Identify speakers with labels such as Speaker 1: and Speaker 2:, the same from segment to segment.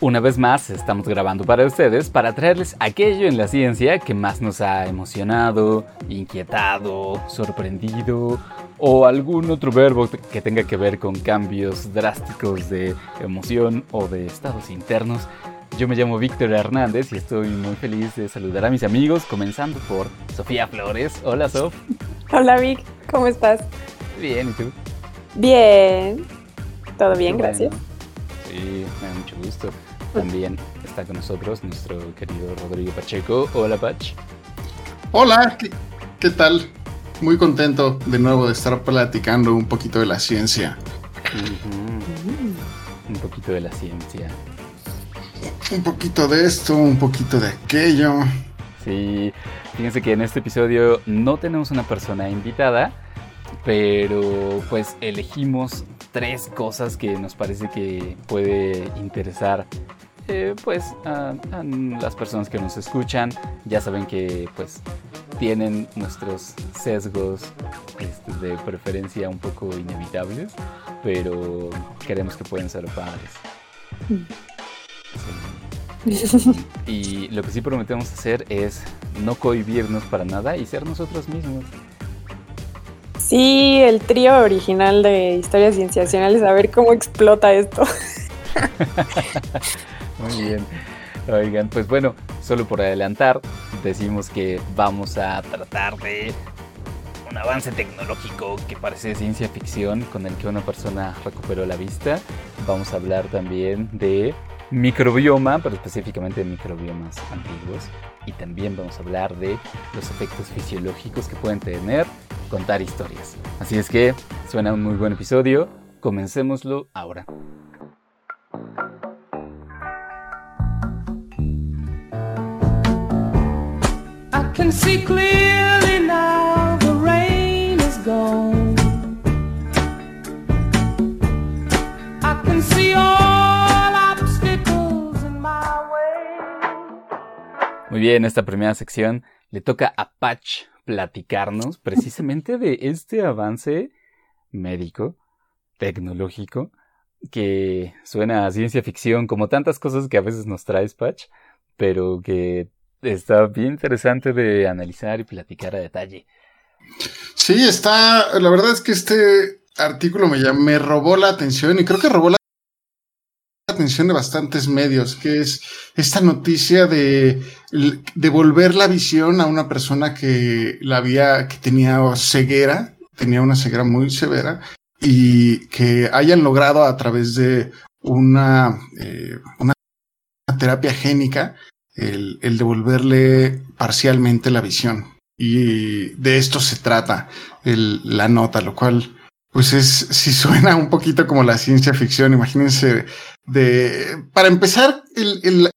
Speaker 1: Una vez más estamos grabando para ustedes para traerles aquello en la ciencia que más nos ha emocionado, inquietado, sorprendido o algún otro verbo que tenga que ver con cambios drásticos de emoción o de estados internos. Yo me llamo Víctor Hernández y estoy muy feliz de saludar a mis amigos, comenzando por Sofía Flores. Hola Sof.
Speaker 2: Hola Vic, ¿cómo estás?
Speaker 1: Bien, ¿y tú?
Speaker 2: Bien, todo bien, gracias.
Speaker 1: Sí, me da mucho gusto. También está con nosotros nuestro querido Rodrigo Pacheco. Hola, Pach.
Speaker 3: Hola, ¿qué, tal? Muy contento de nuevo de estar platicando un poquito de la ciencia.
Speaker 1: Un poquito de la ciencia.
Speaker 3: Un poquito de esto, un poquito de aquello.
Speaker 1: Sí, fíjense que en este episodio no tenemos una persona invitada, pero pues elegimos tres cosas que nos parece que puede interesar eh, pues a, las personas que nos escuchan ya saben que pues tienen nuestros sesgos este, de preferencia un poco inevitables pero queremos que pueden ser padres. Y lo que sí prometemos hacer es no cohibirnos para nada y ser nosotros mismos.
Speaker 2: Sí, el trío original de historias cienciacionales, a ver cómo explota esto.
Speaker 1: Muy bien. Oigan, pues bueno, solo por adelantar, decimos que vamos a tratar de un avance tecnológico que parece ciencia ficción con el que una persona recuperó la vista. Vamos a hablar también de microbioma, pero específicamente de microbiomas antiguos. Y también vamos a hablar de los efectos fisiológicos que pueden tener contar historias. Así es que suena un muy buen episodio. Comencémoslo ahora. Muy bien, esta primera sección le toca a Patch platicarnos precisamente de este avance médico, tecnológico, que suena a ciencia ficción como tantas cosas que a veces nos trae Patch, pero que está bien interesante de analizar y platicar a detalle.
Speaker 3: Sí, está, la verdad es que este artículo me, me robó la atención y creo que robó la atención de bastantes medios, que es esta noticia de devolver la visión a una persona que la había, que tenía ceguera, tenía una ceguera muy severa, y que hayan logrado a través de una, eh, una terapia génica el, devolverle parcialmente la visión. Y de esto se trata el, la nota, lo cual pues es, si suena un poquito como la ciencia ficción, imagínense de, para empezar, el, el,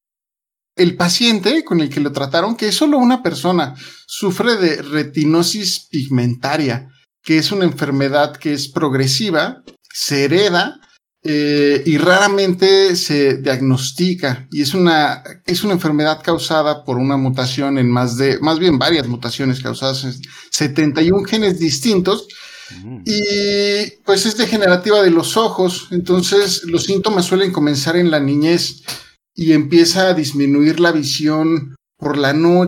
Speaker 3: el paciente con el que lo trataron, que es solo una persona, sufre de retinosis pigmentaria, que es una enfermedad que es progresiva, se hereda eh, y raramente se diagnostica. Y es una, es una enfermedad causada por una mutación en más de, más bien varias mutaciones causadas en 71 genes distintos. Mm. y pues es degenerativa de los ojos, entonces los síntomas suelen comenzar en la niñez y empieza a disminuir la visión por la noche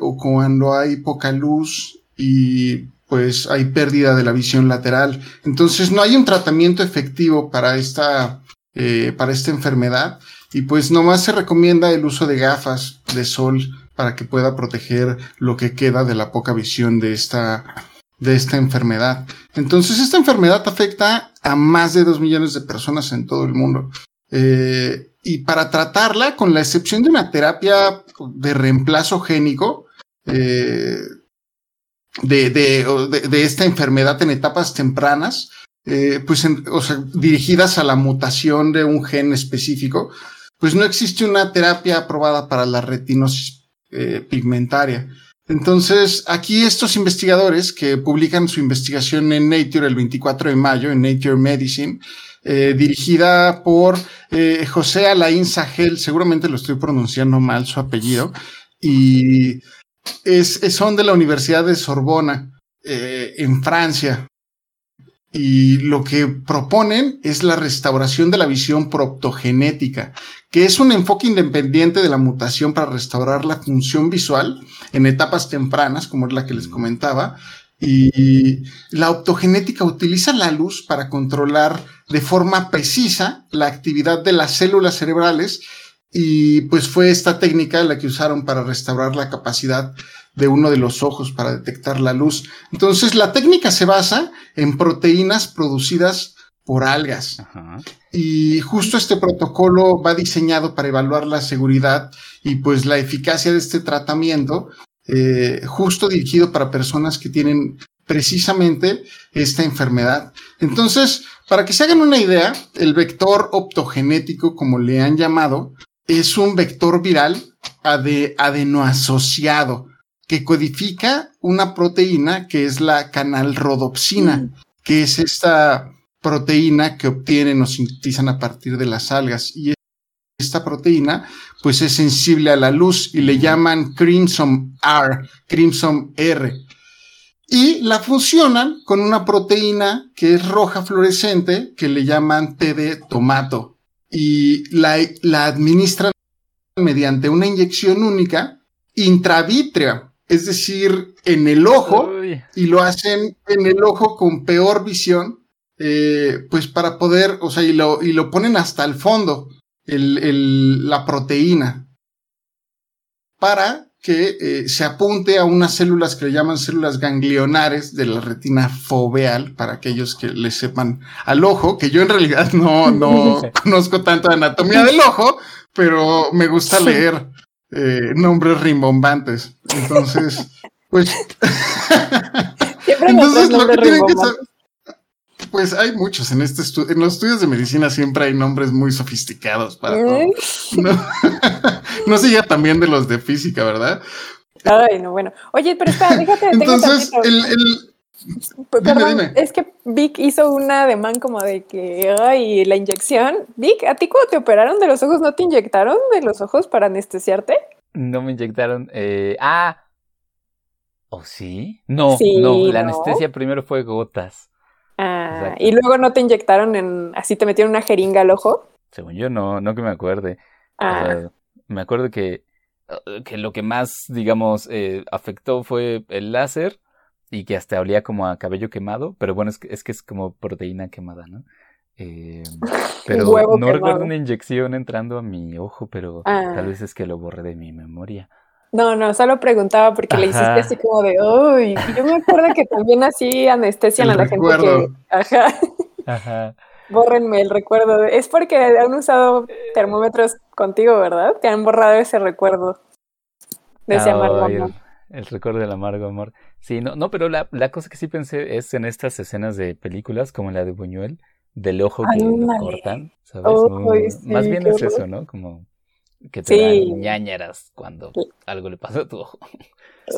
Speaker 3: o cuando hay poca luz y pues hay pérdida de la visión lateral. Entonces no hay un tratamiento efectivo para esta, eh, para esta enfermedad y pues nomás se recomienda el uso de gafas de sol para que pueda proteger lo que queda de la poca visión de esta, de esta enfermedad. Entonces esta enfermedad afecta a más de dos millones de personas en todo el mundo. Eh, y para tratarla, con la excepción de una terapia de reemplazo génico, eh, de, de, de, esta enfermedad en etapas tempranas, eh, pues o sea, dirigidas a la mutación de un gen específico, pues no existe una terapia aprobada para la retinosis eh, pigmentaria. Entonces, aquí estos investigadores que publican su investigación en Nature el 24 de mayo, en Nature Medicine, eh, dirigida por eh, José Alain Sahel, seguramente lo estoy pronunciando mal su apellido, y es, son de la Universidad de Sorbona, eh, en Francia. Y lo que proponen es la restauración de la visión proptogenética, que es un enfoque independiente de la mutación para restaurar la función visual en etapas tempranas, como es la que les comentaba. Y la optogenética utiliza la luz para controlar de forma precisa la actividad de las células cerebrales y pues fue esta técnica la que usaron para restaurar la capacidad de uno de los ojos para detectar la luz. Entonces, la técnica se basa en proteínas producidas por algas. Y justo este protocolo va diseñado para evaluar la seguridad y pues la eficacia de este tratamiento, eh, justo dirigido para personas que tienen precisamente esta enfermedad. Entonces, para que se hagan una idea, el vector optogenético, como le han llamado, es un vector viral adenoasociado que codifica una proteína que es la canalrodopsina, mm. que es esta proteína que obtienen o sintetizan a partir de las algas. Y esta proteína, pues es sensible a la luz y le llaman Crimson R, Crimson R. Y la fusionan con una proteína que es roja fluorescente, que le llaman T de tomato. Y la, la administran mediante una inyección única intravítrea es decir, en el ojo, y lo hacen en el ojo con peor visión, eh, pues para poder, o sea, y lo, y lo ponen hasta el fondo, el, la proteína, para que eh, se apunte a unas células que le llaman células ganglionares de la retina foveal, para aquellos que le sepan al ojo, que yo en realidad no, no conozco tanto de anatomía del ojo, pero me gusta leer eh, nombres rimbombantes. Entonces, pues. Entonces, lo que tienen que saber. Pues hay muchos en este estudio. En los estudios de medicina siempre hay nombres muy sofisticados para todo. No, no se ya también de los de física, ¿verdad?
Speaker 2: Ay, no, bueno. Oye, pero espera, déjate.
Speaker 3: Entonces, el, el,
Speaker 2: Perdón, es que Vic hizo una ademán como de que, ay, la inyección. Vic, ¿a ti cuando te operaron de los ojos no te inyectaron de los ojos para anestesiarte?
Speaker 1: No me inyectaron. Eh, ah, ¿o sí? No, no, la anestesia primero fue gotas.
Speaker 2: Ah, y luego no te inyectaron en, así te metieron una jeringa al ojo.
Speaker 1: Según yo, no, no que me acuerde. Ah. me acuerdo que, que lo que más, digamos, eh, afectó fue el láser y que hasta olía como a cabello quemado, pero bueno, es que es, que es como proteína quemada, ¿no? Eh, pero no recuerdo una inyección entrando a mi ojo, pero tal ah. vez es que lo borré de mi memoria.
Speaker 2: No, no, solo preguntaba porque le hiciste así como de, uy, yo me acuerdo que también así anestesian a la gente que, ajá, ajá. Bórrenme el recuerdo. Es porque han usado termómetros contigo, ¿verdad? Te han borrado ese recuerdo de ese amargo amor.
Speaker 1: El recuerdo del amargo amor. Sí, no, no, pero la, la, cosa que sí pensé es en estas escenas de películas como la de Buñuel, del ojo que lo cortan, ¿sabes? más bien es eso, ¿no? Como que te dan ñañeras cuando algo le pasa a tu ojo.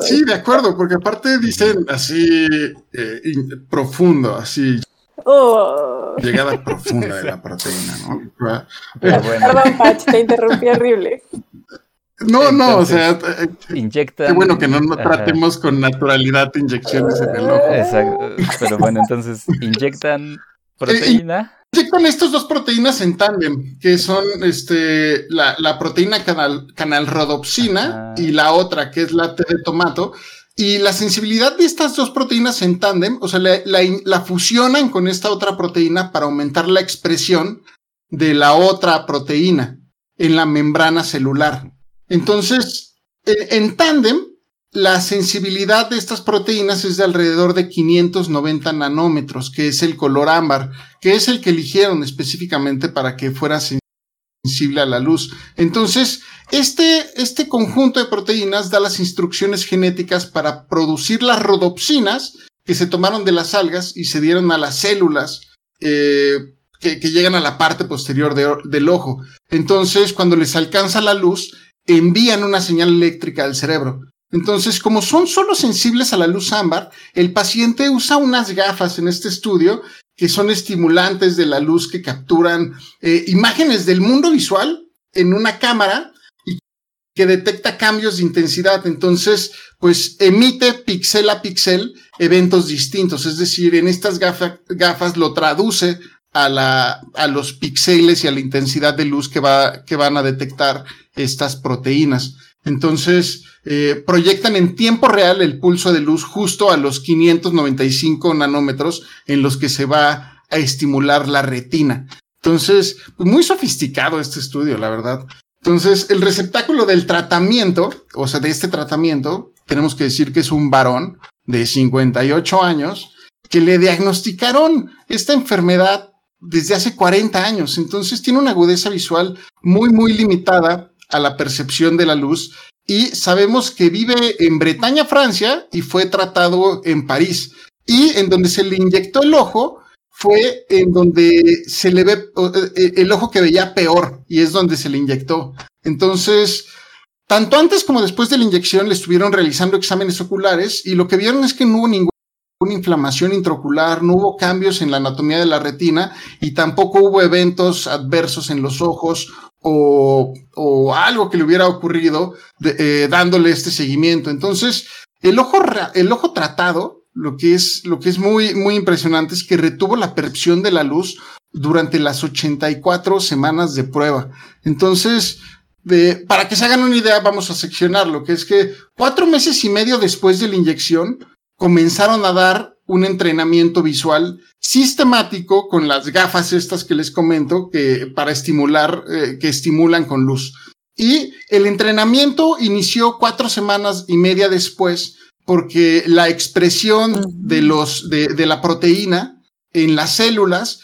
Speaker 3: Sí, de acuerdo, porque aparte dicen así eh, profundo, así. Oh. Llegada profunda de la proteína, ¿no?
Speaker 2: Perdón, Pach, te interrumpí horrible.
Speaker 3: No, no, o sea,
Speaker 1: eh, inyectan.
Speaker 3: Qué bueno que no, no tratemos con naturalidad inyecciones en el ojo.
Speaker 1: Exacto. Pero bueno, entonces inyectan proteína.
Speaker 3: Inyectan estas dos proteínas en tándem, que son este la, la proteína canal, canalrodopsina y la otra, que es la T de tomato. Y la sensibilidad de estas dos proteínas en tándem, o sea, la, la, la fusionan con esta otra proteína para aumentar la expresión de la otra proteína en la membrana celular. Entonces, en, tándem, la sensibilidad de estas proteínas es de alrededor de 590 nanómetros, que es el color ámbar, que es el que eligieron específicamente para que fuera sensible a la luz. Entonces, este, este conjunto de proteínas da las instrucciones genéticas para producir las rodopsinas que se tomaron de las algas y se dieron a las células eh, que, llegan a la parte posterior del ojo. Entonces, cuando les alcanza la luz, envían una señal eléctrica al cerebro. Entonces, como son solo sensibles a la luz ámbar, el paciente usa unas gafas en este estudio que son estimulantes de la luz que capturan eh, imágenes del mundo visual en una cámara y que detecta cambios de intensidad. Entonces, pues emite píxel a píxel eventos distintos. Es decir, en estas gafas lo traduce a, la, a los píxeles y a la intensidad de luz que, va, que van a detectar estas proteínas. Entonces, eh, proyectan en tiempo real el pulso de luz justo a los 595 nanómetros en los que se va a estimular la retina. Entonces, pues, muy sofisticado este estudio, la verdad. Entonces, el receptáculo del tratamiento, o sea, de este tratamiento, tenemos que decir que es un varón de 58 años que le diagnosticaron esta enfermedad desde hace 40 años. Entonces, tiene una agudeza visual muy, muy limitada a la percepción de la luz y sabemos que vive en Bretaña, Francia, y fue tratado en París. Y en donde se le inyectó el ojo fue en donde se le ve eh, el ojo que veía peor y es donde se le inyectó. Entonces, tanto antes como después de la inyección le estuvieron realizando exámenes oculares y lo que vieron es que no hubo ninguna inflamación intraocular, no hubo cambios en la anatomía de la retina y tampoco hubo eventos adversos en los ojos o, o algo que le hubiera ocurrido eh, dándole este seguimiento. Entonces, el ojo, el ojo tratado, lo que es, lo que es muy, muy impresionante es que retuvo la percepción de la luz durante las 84 semanas de prueba. Entonces, de, para que se hagan una idea, vamos a seccionarlo, que es que cuatro meses y medio después de la inyección, comenzaron a dar un entrenamiento visual sistemático con las gafas estas que les comento, que para estimular, eh, que estimulan con luz. Y el entrenamiento inició cuatro semanas y media después, porque la expresión de los, de, de la proteína en las células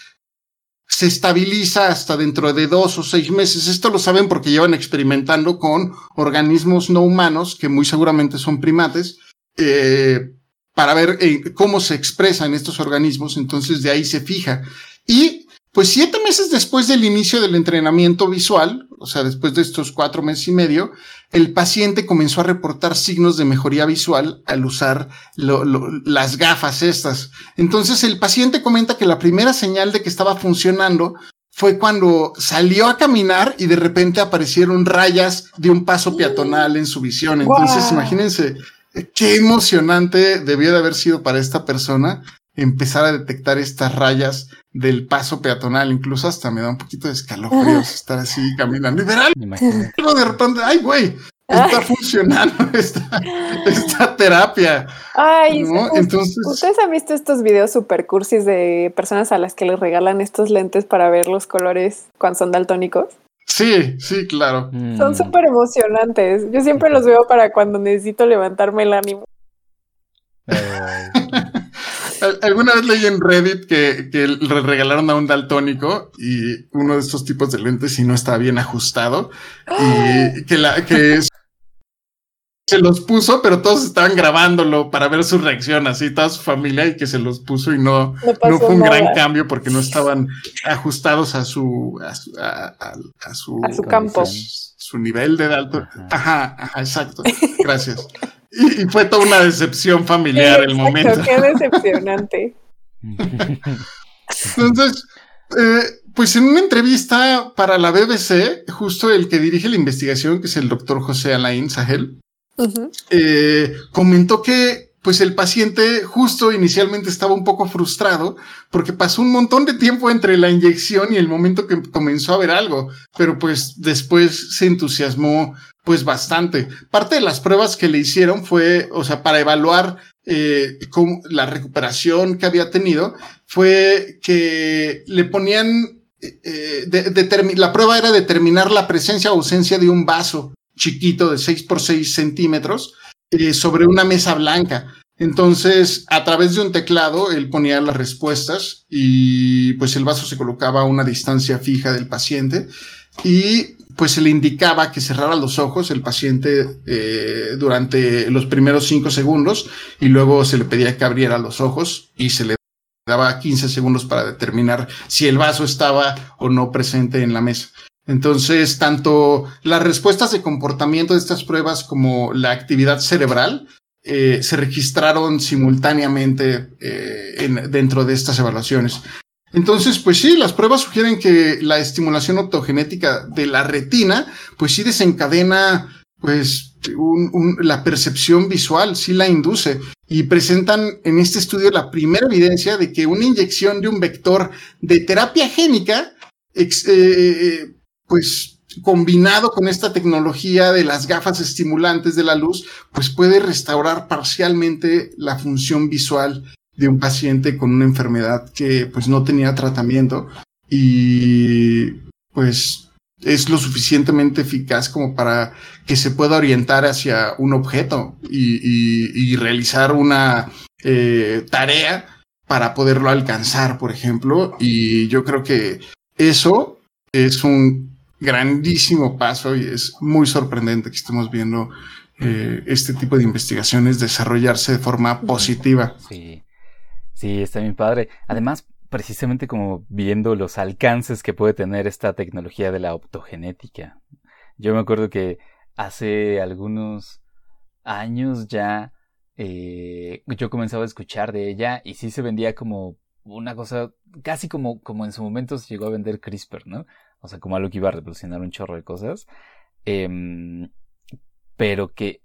Speaker 3: se estabiliza hasta dentro de dos o seis meses. Esto lo saben porque llevan experimentando con organismos no humanos, que muy seguramente son primates, eh, para ver eh, cómo se expresan estos organismos, entonces de ahí se fija. Y pues siete meses después del inicio del entrenamiento visual, o sea, después de estos cuatro meses y medio, el paciente comenzó a reportar signos de mejoría visual al usar las gafas estas. Entonces el paciente comenta que la primera señal de que estaba funcionando fue cuando salió a caminar y de repente aparecieron rayas de un paso peatonal en su visión. Entonces, imagínense qué emocionante debió de haber sido para esta persona empezar a detectar estas rayas del paso peatonal. Incluso hasta me da un poquito de escalofríos estar así caminando. Y verán, de repente, ay, güey, está funcionando esta, terapia.
Speaker 2: Ay, Entonces, ¿ustedes han visto estos videos super cursis de personas a las que les regalan estos lentes para ver los colores cuando son daltónicos?
Speaker 3: Sí, sí, claro.
Speaker 2: Son mm. súper emocionantes. Yo siempre los veo para cuando necesito levantarme el ánimo.
Speaker 3: Alguna vez leí en Reddit que, que, le regalaron a un daltónico y uno de estos tipos de lentes y no estaba bien ajustado y que la que se los puso, pero todos estaban grabándolo para ver su reacción, así toda su familia y que se los puso y no, no, fue un gran cambio porque no estaban ajustados a su a su, a,
Speaker 2: su, campo.
Speaker 3: Su, nivel de alto. Ajá, ajá, exacto. Gracias. y, fue toda una decepción familiar el momento.
Speaker 2: Qué decepcionante.
Speaker 3: Entonces, eh, pues en una entrevista para la BBC, justo el que dirige la investigación, que es el doctor José Alain Sahel, eh, comentó que pues el paciente justo inicialmente estaba un poco frustrado porque pasó un montón de tiempo entre la inyección y el momento que comenzó a ver algo, pero pues después se entusiasmó pues bastante. Parte de las pruebas que le hicieron fue, o sea, para evaluar eh, la recuperación que había tenido, fue que le ponían, eh, la prueba era determinar la presencia o ausencia de un vaso chiquito de 6 por 6 centímetros eh, sobre una mesa blanca. Entonces, a través de un teclado, él ponía las respuestas y pues el vaso se colocaba a una distancia fija del paciente y pues se le indicaba que cerrara los ojos el paciente eh, durante los primeros 5 segundos y luego se le pedía que abriera los ojos y se le daba 15 segundos para determinar si el vaso estaba o no presente en la mesa. Entonces, tanto las respuestas de comportamiento de estas pruebas como la actividad cerebral eh, se registraron simultáneamente eh, dentro de estas evaluaciones. Entonces, pues sí, las pruebas sugieren que la estimulación optogenética de la retina, pues sí desencadena, pues, la percepción visual, sí la induce. Y presentan en este estudio la primera evidencia de que una inyección de un vector de terapia génica, eh, pues combinado con esta tecnología de las gafas estimulantes de la luz, pues puede restaurar parcialmente la función visual de un paciente con una enfermedad que pues no tenía tratamiento y pues es lo suficientemente eficaz como para que se pueda orientar hacia un objeto y, realizar una eh, tarea para poderlo alcanzar, por ejemplo. Y yo creo que eso es un grandísimo paso y es muy sorprendente que estemos viendo eh, este tipo de investigaciones desarrollarse de forma positiva.
Speaker 1: Sí, sí, está bien padre. Además, precisamente como viendo los alcances que puede tener esta tecnología de la optogenética. Yo me acuerdo que hace algunos años ya eh, yo comenzaba a escuchar de ella y sí se vendía como una cosa casi como, como en su momento se llegó a vender CRISPR, ¿no? O sea, como algo que iba a revolucionar un chorro de cosas, em, pero que,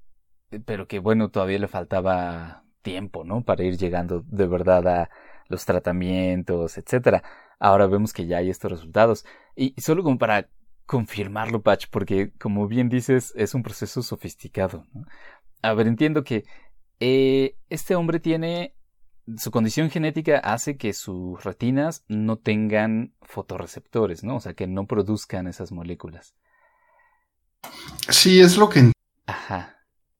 Speaker 1: pero que bueno, todavía le faltaba tiempo, ¿no? Para ir llegando de verdad a los tratamientos, etcétera. Ahora vemos que ya hay estos resultados. Y, solo como para confirmarlo, Patch, porque como bien dices, es un proceso sofisticado. A ver, entiendo que eh, este hombre tiene su condición genética hace que sus retinas no tengan fotorreceptores, ¿no? O sea, que no produzcan esas moléculas.
Speaker 3: Sí, es lo que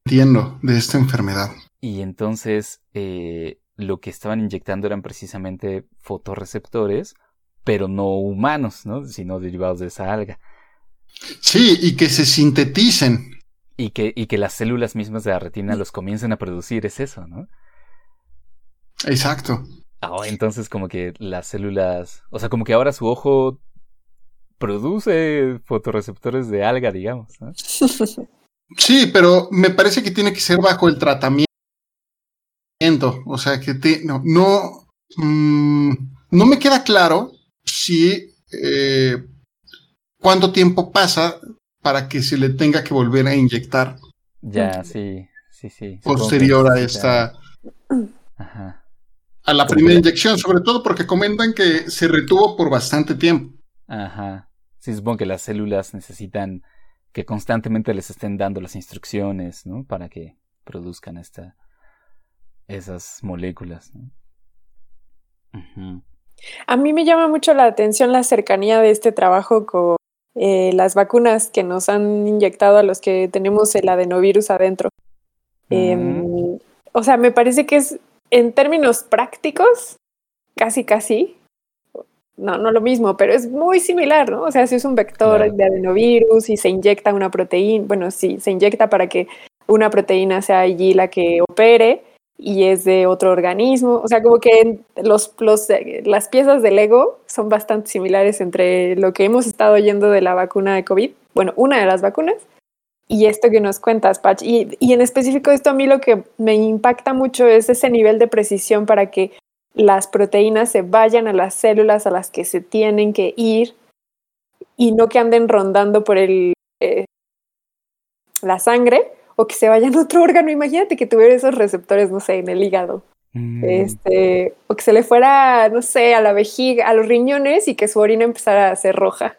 Speaker 3: entiendo de esta enfermedad.
Speaker 1: Y entonces eh, lo que estaban inyectando eran precisamente fotorreceptores, pero no humanos, ¿no? Sino derivados de esa alga.
Speaker 3: Sí, y que se sinteticen.
Speaker 1: Y que, y que las células mismas de la retina los comiencen a producir, es eso, ¿no?
Speaker 3: Exacto.
Speaker 1: Ah, entonces como que las células, o sea, como que ahora su ojo produce fotorreceptores de alga, digamos.
Speaker 3: Sí, pero me parece que tiene que ser bajo el tratamiento. O sea, que no, no, mm, no me queda claro si eh, cuánto tiempo pasa para que se le tenga que volver a inyectar.
Speaker 1: Ya, sí, sí, sí.
Speaker 3: Posterior a esta. Ajá a la primera inyección, sobre todo porque comentan que se retuvo por bastante tiempo.
Speaker 1: Ajá. Sí, supongo que las células necesitan que constantemente les estén dando las instrucciones, ¿no? Para que produzcan esta, esas moléculas, ¿no?
Speaker 2: A mí me llama mucho la atención la cercanía de este trabajo con eh, las vacunas que nos han inyectado a los que tenemos el adenovirus adentro. Em, o sea, me parece que es en términos prácticos, casi casi, no, no lo mismo, pero es muy similar, ¿no? O sea, si es un vector de adenovirus y se inyecta una proteína, bueno, sí, se inyecta para que una proteína sea allí la que opere y es de otro organismo. O sea, como que los, los, las piezas del ego son bastante similares entre lo que hemos estado oyendo de la vacuna de COVID, bueno, una de las vacunas, y esto que nos cuentas, Patch. Y, y, en específico esto a mí lo que me impacta mucho es ese nivel de precisión para que las proteínas se vayan a las células a las que se tienen que ir y no que anden rondando por el, eh, la sangre o que se vayan a otro órgano. Imagínate que tuviera esos receptores, no sé, en el hígado. Mm. Este, o que se le fuera, no sé, a la vejiga, a los riñones y que su orina empezara a ser roja.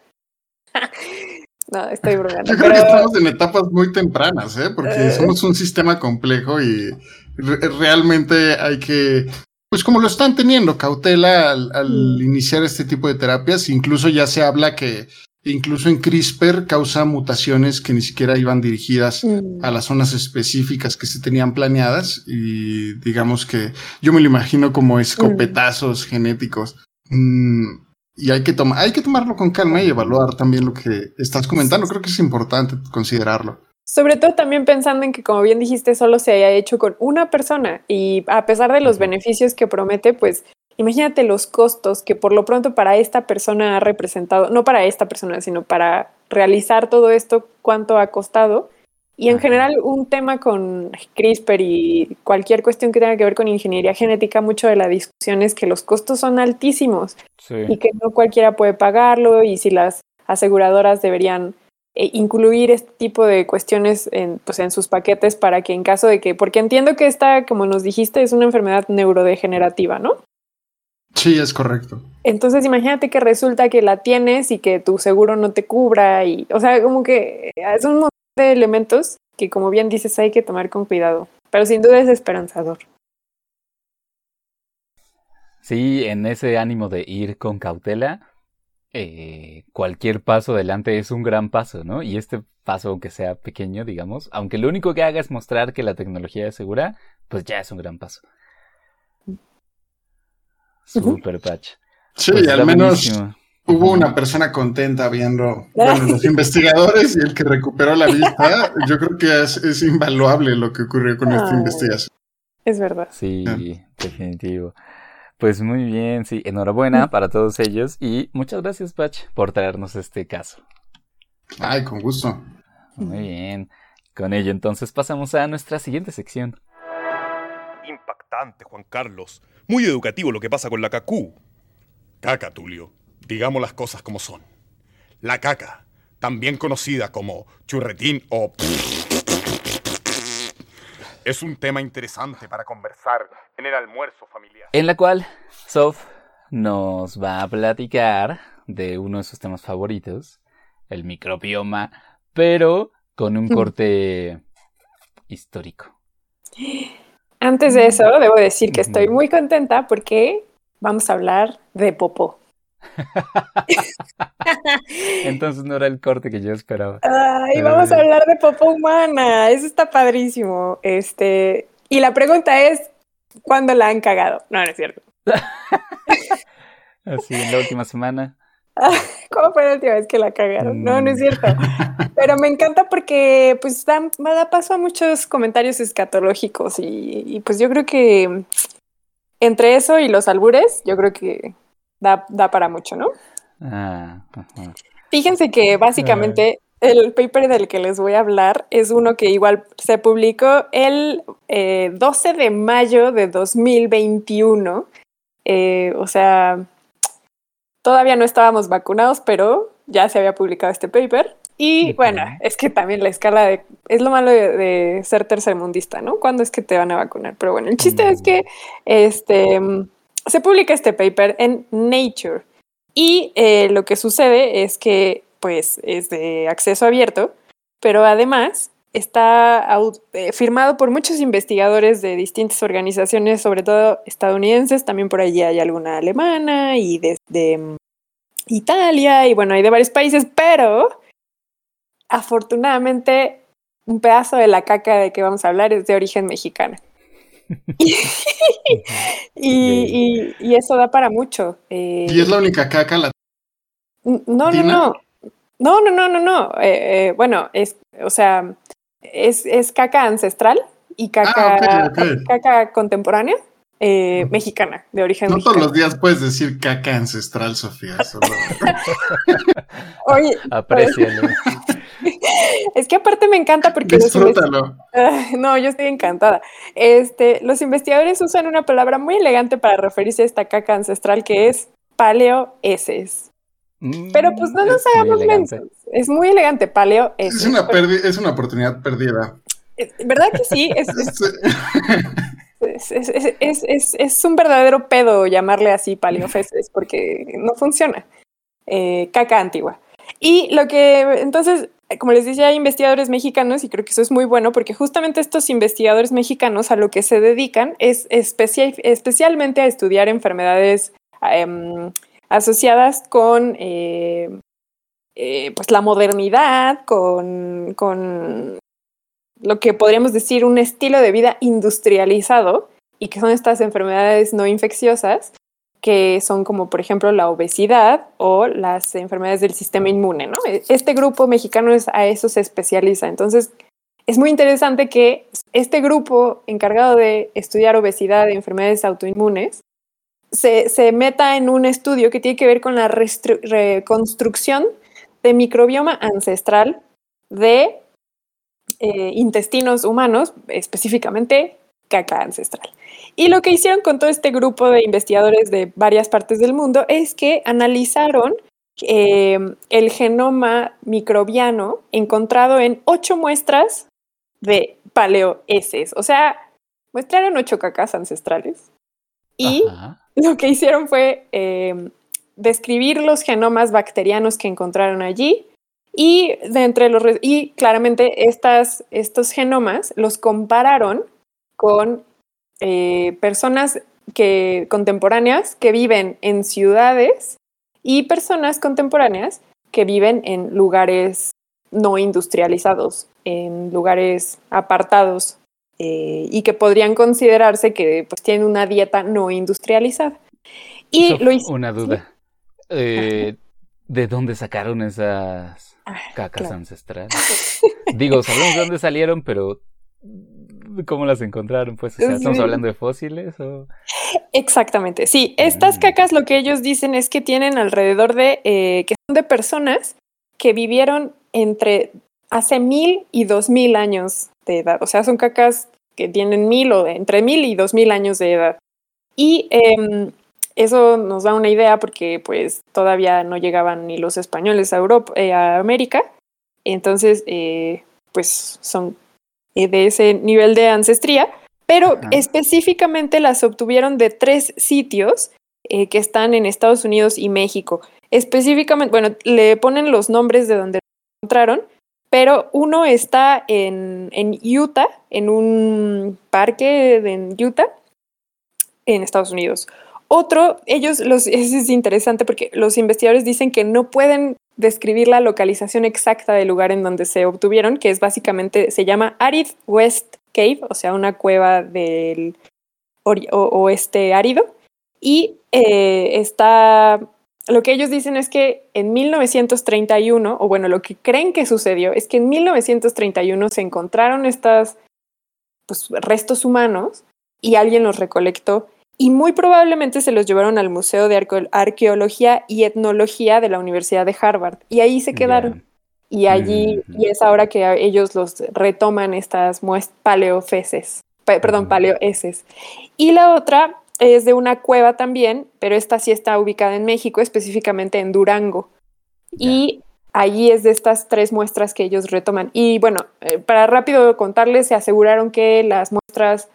Speaker 2: No, estoy bromando.
Speaker 3: Yo creo que estamos en etapas muy tempranas, ¿eh? Porque eh. somos un sistema complejo y realmente hay que, pues como lo están teniendo, cautela al, mm. iniciar este tipo de terapias. Incluso ya se habla que incluso en CRISPR causa mutaciones que ni siquiera iban dirigidas mm. a las zonas específicas que se tenían planeadas y digamos que yo me lo imagino como escopetazos genéticos. Mm, y hay que, tomar hay que tomarlo con calma y evaluar también lo que estás comentando. Creo que es importante considerarlo.
Speaker 2: Sobre todo también pensando en que, como bien dijiste, solo se haya hecho con una persona y a pesar de los beneficios que promete, pues imagínate los costos que por lo pronto para esta persona ha representado, no para esta persona, sino para realizar todo esto, cuánto ha costado. Y en general un tema con CRISPR y cualquier cuestión que tenga que ver con ingeniería genética, mucho de la discusión es que los costos son altísimos y que no cualquiera puede pagarlo y si las aseguradoras deberían eh, incluir este tipo de cuestiones en, pues, en sus paquetes para que en caso de que, porque entiendo que esta, como nos dijiste, es una enfermedad neurodegenerativa, ¿no?
Speaker 3: Sí, es correcto.
Speaker 2: Entonces imagínate que resulta que la tienes y que tu seguro no te cubra y, o sea, como que es un de elementos que como bien dices hay que tomar con cuidado, pero sin duda es esperanzador.
Speaker 1: Sí, en ese ánimo de ir con cautela, eh, cualquier paso adelante es un gran paso, ¿no? Y este paso, aunque sea pequeño, digamos, aunque lo único que haga es mostrar que la tecnología es segura, pues ya es un gran paso. Super patch.
Speaker 3: Sí, pues al menos hubo una persona contenta viendo los investigadores y el que recuperó la vista. yo creo que es, invaluable lo que ocurrió con esta investigación.
Speaker 2: Es verdad.
Speaker 1: Sí, definitivo. Pues muy bien, sí, enhorabuena para todos ellos y muchas gracias, Patch, por traernos este caso.
Speaker 3: Ay, con gusto.
Speaker 1: Muy bien. Con ello entonces pasamos a nuestra siguiente sección.
Speaker 4: Impactante, Juan Carlos. Muy educativo lo que pasa con la cacú. Caca, Tulio. Digamos las cosas como son. La caca, también conocida como churretín o es un tema interesante para conversar en el almuerzo familiar.
Speaker 1: En la cual Sof nos va a platicar de uno de sus temas favoritos, el microbioma, pero con un corte histórico.
Speaker 2: Antes de eso, debo decir que estoy muy contenta porque vamos a hablar de popó.
Speaker 1: Entonces no era el corte que yo esperaba.
Speaker 2: Ay, vamos a hablar de popó humana. Eso está padrísimo. Este, y la pregunta es: ¿cuándo la han cagado? No, no es cierto.
Speaker 1: Así, en la última semana.
Speaker 2: ¿Cómo fue la última vez que la cagaron? No, no es cierto. Pero me encanta porque pues da, da paso a muchos comentarios escatológicos y, y, pues yo creo que entre eso y los albures, yo creo que da, para mucho, ¿no? Ah, Fíjense que básicamente el paper del que les voy a hablar es uno que igual se publicó el 12 eh, de mayo de 2021. Eh, o sea, todavía no estábamos vacunados, pero ya se había publicado este paper. Y bueno, es que también la escala de... Es lo malo de, ser tercermundista, ¿no? ¿Cuándo es que te van a vacunar? Pero bueno, el chiste es que este se publica este paper en Nature y eh, lo que sucede es que pues es de acceso abierto, pero además está eh, firmado por muchos investigadores de distintas organizaciones, sobre todo estadounidenses, también por allí hay alguna alemana y desde mm, Italia y bueno, hay de varios países, pero afortunadamente un pedazo de la caca de que vamos a hablar es de origen mexicano. y, y, eso da para mucho.
Speaker 3: Eh, ¿Y es la única caca la
Speaker 2: No, no, no. No, no, no, no, no. Eh, eh, bueno, es, o sea, es, es caca ancestral y caca, ah, caca contemporánea. Mexicana, de origen
Speaker 3: no todos los días puedes decir caca ancestral, Sofía.
Speaker 2: Oye,
Speaker 1: Aprecialo.
Speaker 2: es que aparte me encanta porque...
Speaker 3: Disfrútalo.
Speaker 2: no, yo estoy encantada. Este, los investigadores usan una palabra muy elegante para referirse a esta caca ancestral que es paleoeses. Mm, Pero pues no nos hagamos mensos. Es muy elegante, paleo
Speaker 3: Es una, es una oportunidad perdida.
Speaker 2: ¿Verdad que sí? Es, es, un verdadero pedo llamarle así paleofeses porque no funciona. Eh, caca antigua. Y lo que entonces como les decía, hay investigadores mexicanos y creo que eso es muy bueno porque justamente estos investigadores mexicanos a lo que se dedican es especialmente a estudiar enfermedades em, asociadas con eh, eh, pues la modernidad, con, con lo que podríamos decir un estilo de vida industrializado y que son estas enfermedades no infecciosas que son como por ejemplo la obesidad o las enfermedades del sistema inmune, ¿no? E, este grupo mexicano es, a eso se especializa. Entonces, es muy interesante que este grupo encargado de estudiar obesidad y enfermedades autoinmunes se, se, meta en un estudio que tiene que ver con la reconstrucción de microbioma ancestral de eh, intestinos humanos, específicamente caca ancestral. Y lo que hicieron con todo este grupo de investigadores de varias partes del mundo es que analizaron eh, el genoma microbiano encontrado en ocho muestras de paleoeses, o sea, muestraron ocho cacas ancestrales. Y lo que hicieron fue eh, describir los genomas bacterianos que encontraron allí y, de entre los, y claramente estas, estos genomas los compararon con eh, personas que, contemporáneas que viven en ciudades y personas contemporáneas que viven en lugares no industrializados, en lugares apartados eh, y que podrían considerarse que pues, tienen una dieta no industrializada.
Speaker 1: Y lo Una duda. Eh, ¿De dónde sacaron esas ah, cacas ancestrales? Digo, sabemos de dónde salieron, pero ¿cómo las encontraron? Pues, ¿estamos hablando de fósiles o...?
Speaker 2: Exactamente, sí. Estas mm. cacas lo que ellos dicen es que tienen alrededor de, eh, que son de personas que vivieron entre hace mil y dos mil años de edad. O sea, son cacas que tienen mil o entre mil y dos mil años de edad. Y em, eso nos da una idea porque pues todavía no llegaban ni los españoles a Europa, eh, a América. Entonces, eh, pues son eh, de ese nivel de ancestría, pero específicamente las obtuvieron de tres sitios que están en Estados Unidos y México. Específicamente, bueno, le ponen los nombres de donde encontraron, pero uno está en, en Utah, en un parque en Utah, en Estados Unidos. Otro, ellos, los, es interesante porque los investigadores dicen que no pueden describir la localización exacta del lugar en donde se obtuvieron, que es básicamente, se llama Arid West Cave, o sea, una cueva del oeste árido. Y eh, está, lo que ellos dicen es que en 1931, o bueno, lo que creen que sucedió es que en 1931 se encontraron estos pues, restos humanos y alguien los recolectó y muy probablemente se los llevaron al Museo de Arqueología y Etnología de la Universidad de Harvard y ahí se quedaron. Y allí, y es ahora que ellos los retoman estas paleofeces, perdón, paleoeses. Y la otra es de una cueva también, pero esta sí está ubicada en México, específicamente en Durango. Y allí es de estas tres muestras que ellos retoman. Y bueno, eh, para rápido contarles, se aseguraron que las muestras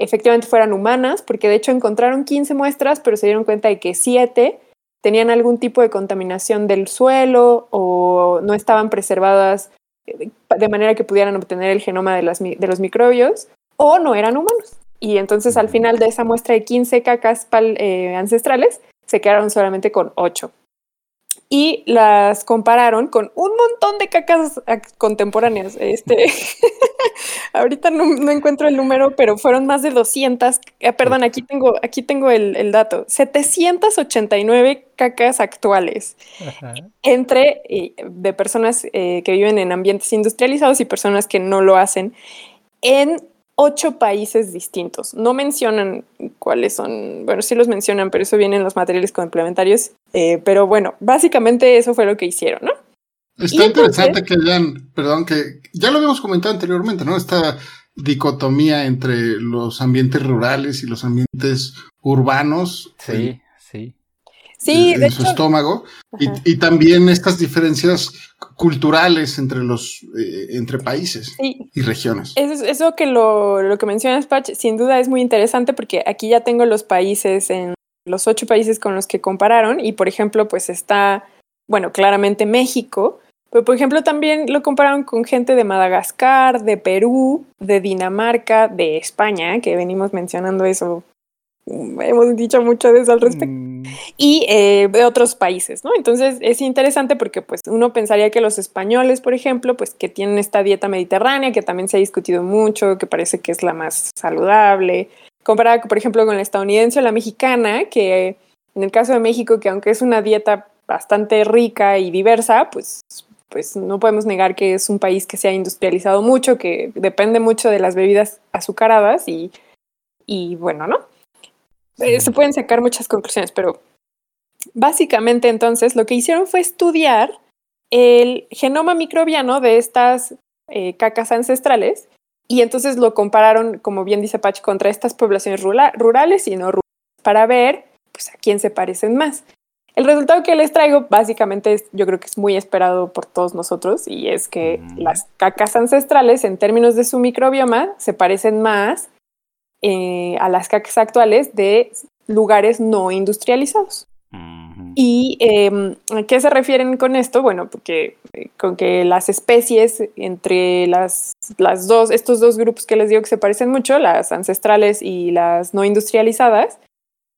Speaker 2: efectivamente fueran humanas, porque de hecho encontraron 15 muestras, pero se dieron cuenta de que 7 tenían algún tipo de contaminación del suelo o no estaban preservadas eh, de manera que pudieran obtener el genoma de, los microbios o no eran humanos. Y entonces al final de esa muestra de 15 cacas eh, ancestrales se quedaron solamente con 8 y las compararon con un montón de cacas contemporáneas. Este, ahorita no, encuentro el número, pero fueron más de 200, eh, perdón, aquí tengo, aquí tengo el, dato, 789 cacas actuales, entre eh, de personas eh, que viven en ambientes industrializados y personas que no lo hacen, en ocho países distintos. No mencionan cuáles son, bueno, sí los mencionan, pero eso viene en los materiales complementarios. Eh, pero bueno, básicamente eso fue lo que hicieron, ¿no?
Speaker 3: Está interesante que hayan, perdón, que ya lo habíamos comentado anteriormente, ¿no? Esta dicotomía entre los ambientes rurales y los ambientes urbanos.
Speaker 1: Sí, sí
Speaker 2: sí,
Speaker 3: en, su estómago. Y, también estas diferencias culturales entre los eh, entre países y regiones.
Speaker 2: Eso, eso que lo, lo que mencionas, Patch, sin duda es muy interesante porque aquí ya tengo los países en los ocho países con los que compararon y por ejemplo pues está, bueno, claramente México, pero por ejemplo también lo compararon con gente de Madagascar, de Perú, de Dinamarca, de España, que venimos mencionando eso hemos dicho mucho de eso al respecto, mm. y eh, de otros países, ¿no? Entonces es interesante porque pues uno pensaría que los españoles, por ejemplo, pues que tienen esta dieta mediterránea, que también se ha discutido mucho, que parece que es la más saludable, comparada, por ejemplo, con la estadounidense o la mexicana, que en el caso de México, que aunque es una dieta bastante rica y diversa, pues pues no podemos negar que es un país que se ha industrializado mucho, que depende mucho de las bebidas azucaradas y, y bueno, ¿no? Eh, se pueden sacar muchas conclusiones, pero básicamente entonces lo que hicieron fue estudiar el genoma microbiano de estas eh, cacas ancestrales y entonces lo compararon, como bien dice Patch, contra estas poblaciones rurales y no rurales para ver pues, a quién se parecen más. El resultado que les traigo básicamente es, yo creo que es muy esperado por todos nosotros y es que mm. las cacas ancestrales en términos de su microbioma se parecen más eh, a las cacas actuales de lugares no industrializados. ¿Y em, a qué se refieren con esto? Bueno, porque eh, con que las especies entre las, las dos, estos dos grupos que les digo que se parecen mucho, las ancestrales y las no industrializadas,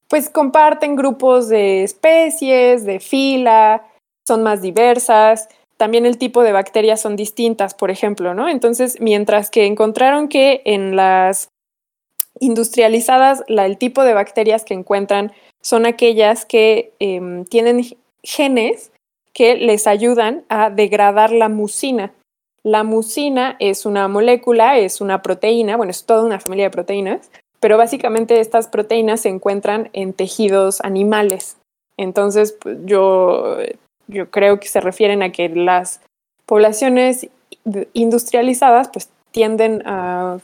Speaker 2: pues comparten grupos de especies, de fila, son más diversas, también el tipo de bacterias son distintas, por ejemplo, ¿no? Entonces, mientras que encontraron que en las industrializadas el tipo de bacterias que encuentran son aquellas que em, tienen genes que les ayudan a degradar la mucina. La mucina es una molécula, es una proteína, bueno, es toda una familia de proteínas, pero básicamente estas proteínas se encuentran en tejidos animales. Entonces, pues, yo, yo creo que se refieren a que las poblaciones industrializadas pues tienden a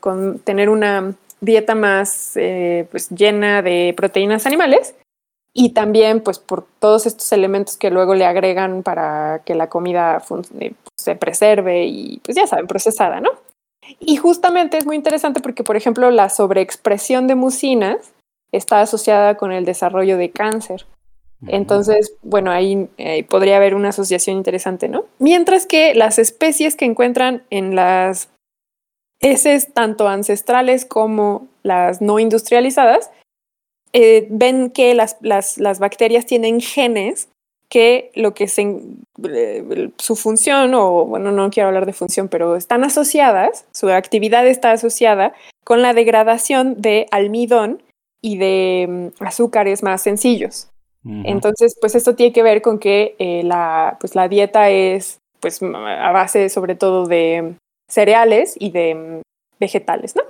Speaker 2: tener una dieta más eh, pues, llena de proteínas animales y también pues por todos estos elementos que luego le agregan para que la comida eh, se preserve y pues ya saben, procesada, ¿no? Y justamente es muy interesante porque, por ejemplo, la sobreexpresión de mucinas está asociada con el desarrollo de cáncer. Entonces, bueno, ahí podría haber una asociación interesante, ¿no? Mientras que las especies que encuentran en las heces, tanto ancestrales como las no industrializadas, eh, ven que las, las, bacterias tienen genes que lo que se, eh, su función, o bueno, no quiero hablar de función, pero están asociadas, su actividad está asociada con la degradación de almidón y de mm, azúcares más sencillos. Entonces, pues esto tiene que ver con que eh, la, pues, la dieta es pues a base sobre todo de cereales y de mm, vegetales, ¿no?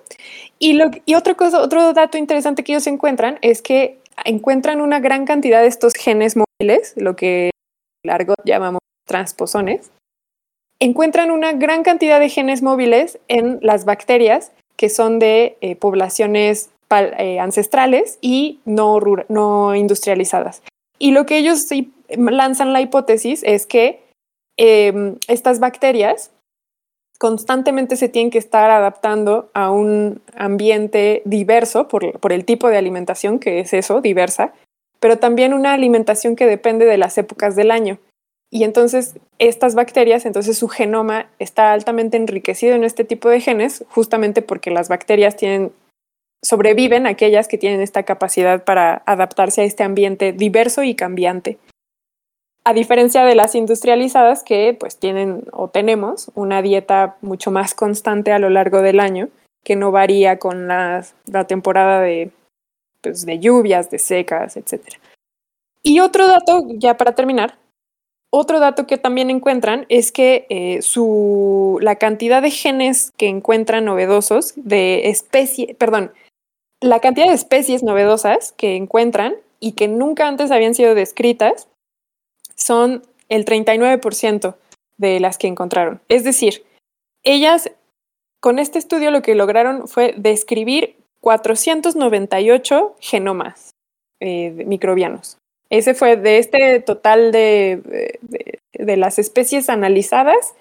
Speaker 2: Y, lo, y cosa, otro dato interesante que ellos encuentran es que encuentran una gran cantidad de estos genes móviles, lo que largo llamamos transposones, encuentran una gran cantidad de genes móviles en las bacterias que son de eh, poblaciones eh, ancestrales y no, no industrializadas. Y lo que ellos lanzan la hipótesis es que em, estas bacterias constantemente se tienen que estar adaptando a un ambiente diverso por, por, el tipo de alimentación que es eso, diversa, pero también una alimentación que depende de las épocas del año. Y entonces estas bacterias, entonces su genoma está altamente enriquecido en este tipo de genes, justamente porque las bacterias tienen, sobreviven aquellas que tienen esta capacidad para adaptarse a este ambiente diverso y cambiante a diferencia de las industrializadas que pues tienen o tenemos una dieta mucho más constante a lo largo del año, que no varía con la, temporada de, pues, de lluvias, de secas, etc. Y otro dato, ya para terminar, otro dato que también encuentran es que eh, su, la cantidad de genes que encuentran novedosos de especie, perdón, la cantidad de especies novedosas que encuentran y que nunca antes habían sido descritas son el 39% de las que encontraron. Es decir, ellas con este estudio lo que lograron fue describir 498 genomas eh, microbianos. Ese fue de este total de, de, las especies analizadas,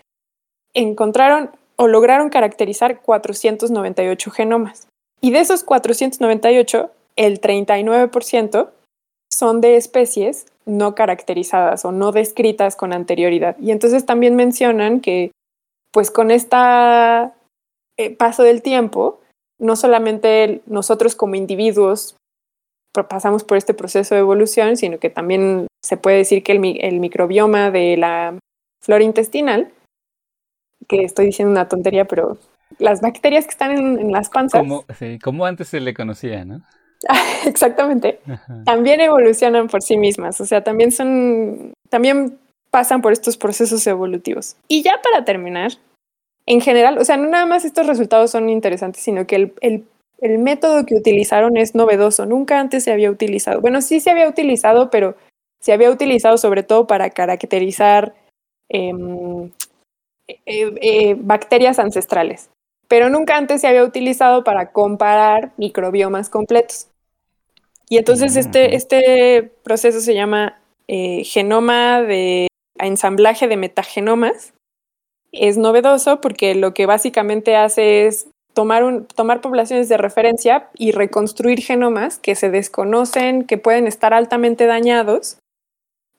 Speaker 2: encontraron o lograron caracterizar 498 genomas. Y de esos 498, el 39% son de especies no caracterizadas o no descritas con anterioridad. Y entonces también mencionan que, pues con este paso del tiempo, no solamente nosotros como individuos pasamos por este proceso de evolución, sino que también se puede decir que el, microbioma de la flora intestinal, que estoy diciendo una tontería, pero las bacterias que están en, las panzas.
Speaker 1: Como, como antes se le conocía, ¿no?
Speaker 2: Exactamente. También evolucionan por sí mismas, o sea, también son, también pasan por estos procesos evolutivos. Y ya para terminar, en general, o sea, no nada más estos resultados son interesantes, sino que el, el, el método que utilizaron es novedoso, nunca antes se había utilizado. Bueno, sí se había utilizado, pero se había utilizado sobre todo para caracterizar em, eh, eh, bacterias ancestrales, pero nunca antes se había utilizado para comparar microbiomas completos. Y entonces este, este proceso se llama eh, genoma de ensamblaje de metagenomas. Es novedoso porque lo que básicamente hace es tomar, un, tomar poblaciones de referencia y reconstruir genomas que se desconocen, que pueden estar altamente dañados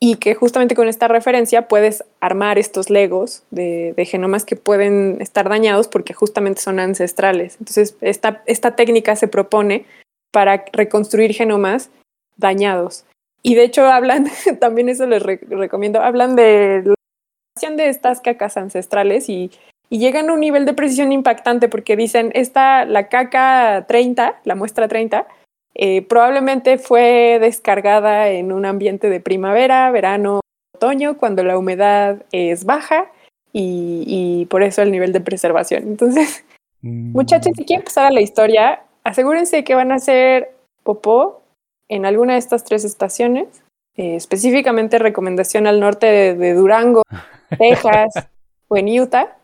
Speaker 2: y que justamente con esta referencia puedes armar estos legos de, genomas que pueden estar dañados porque justamente son ancestrales. Entonces, esta, esta técnica se propone para reconstruir genomas dañados. Y de hecho hablan, también eso les recomiendo, hablan de la de estas cacas ancestrales y, y, llegan a un nivel de precisión impactante porque dicen, esta, la caca 30, la muestra 30, eh, probablemente fue descargada en un ambiente de primavera, verano, otoño, cuando la humedad es baja y, y por eso el nivel de preservación. Entonces, mm. muchachos, si quieren pasar a la historia, asegúrense que van a hacer popó en alguna de estas tres estaciones, eh, específicamente recomendación al norte de, Durango, Texas o en Utah.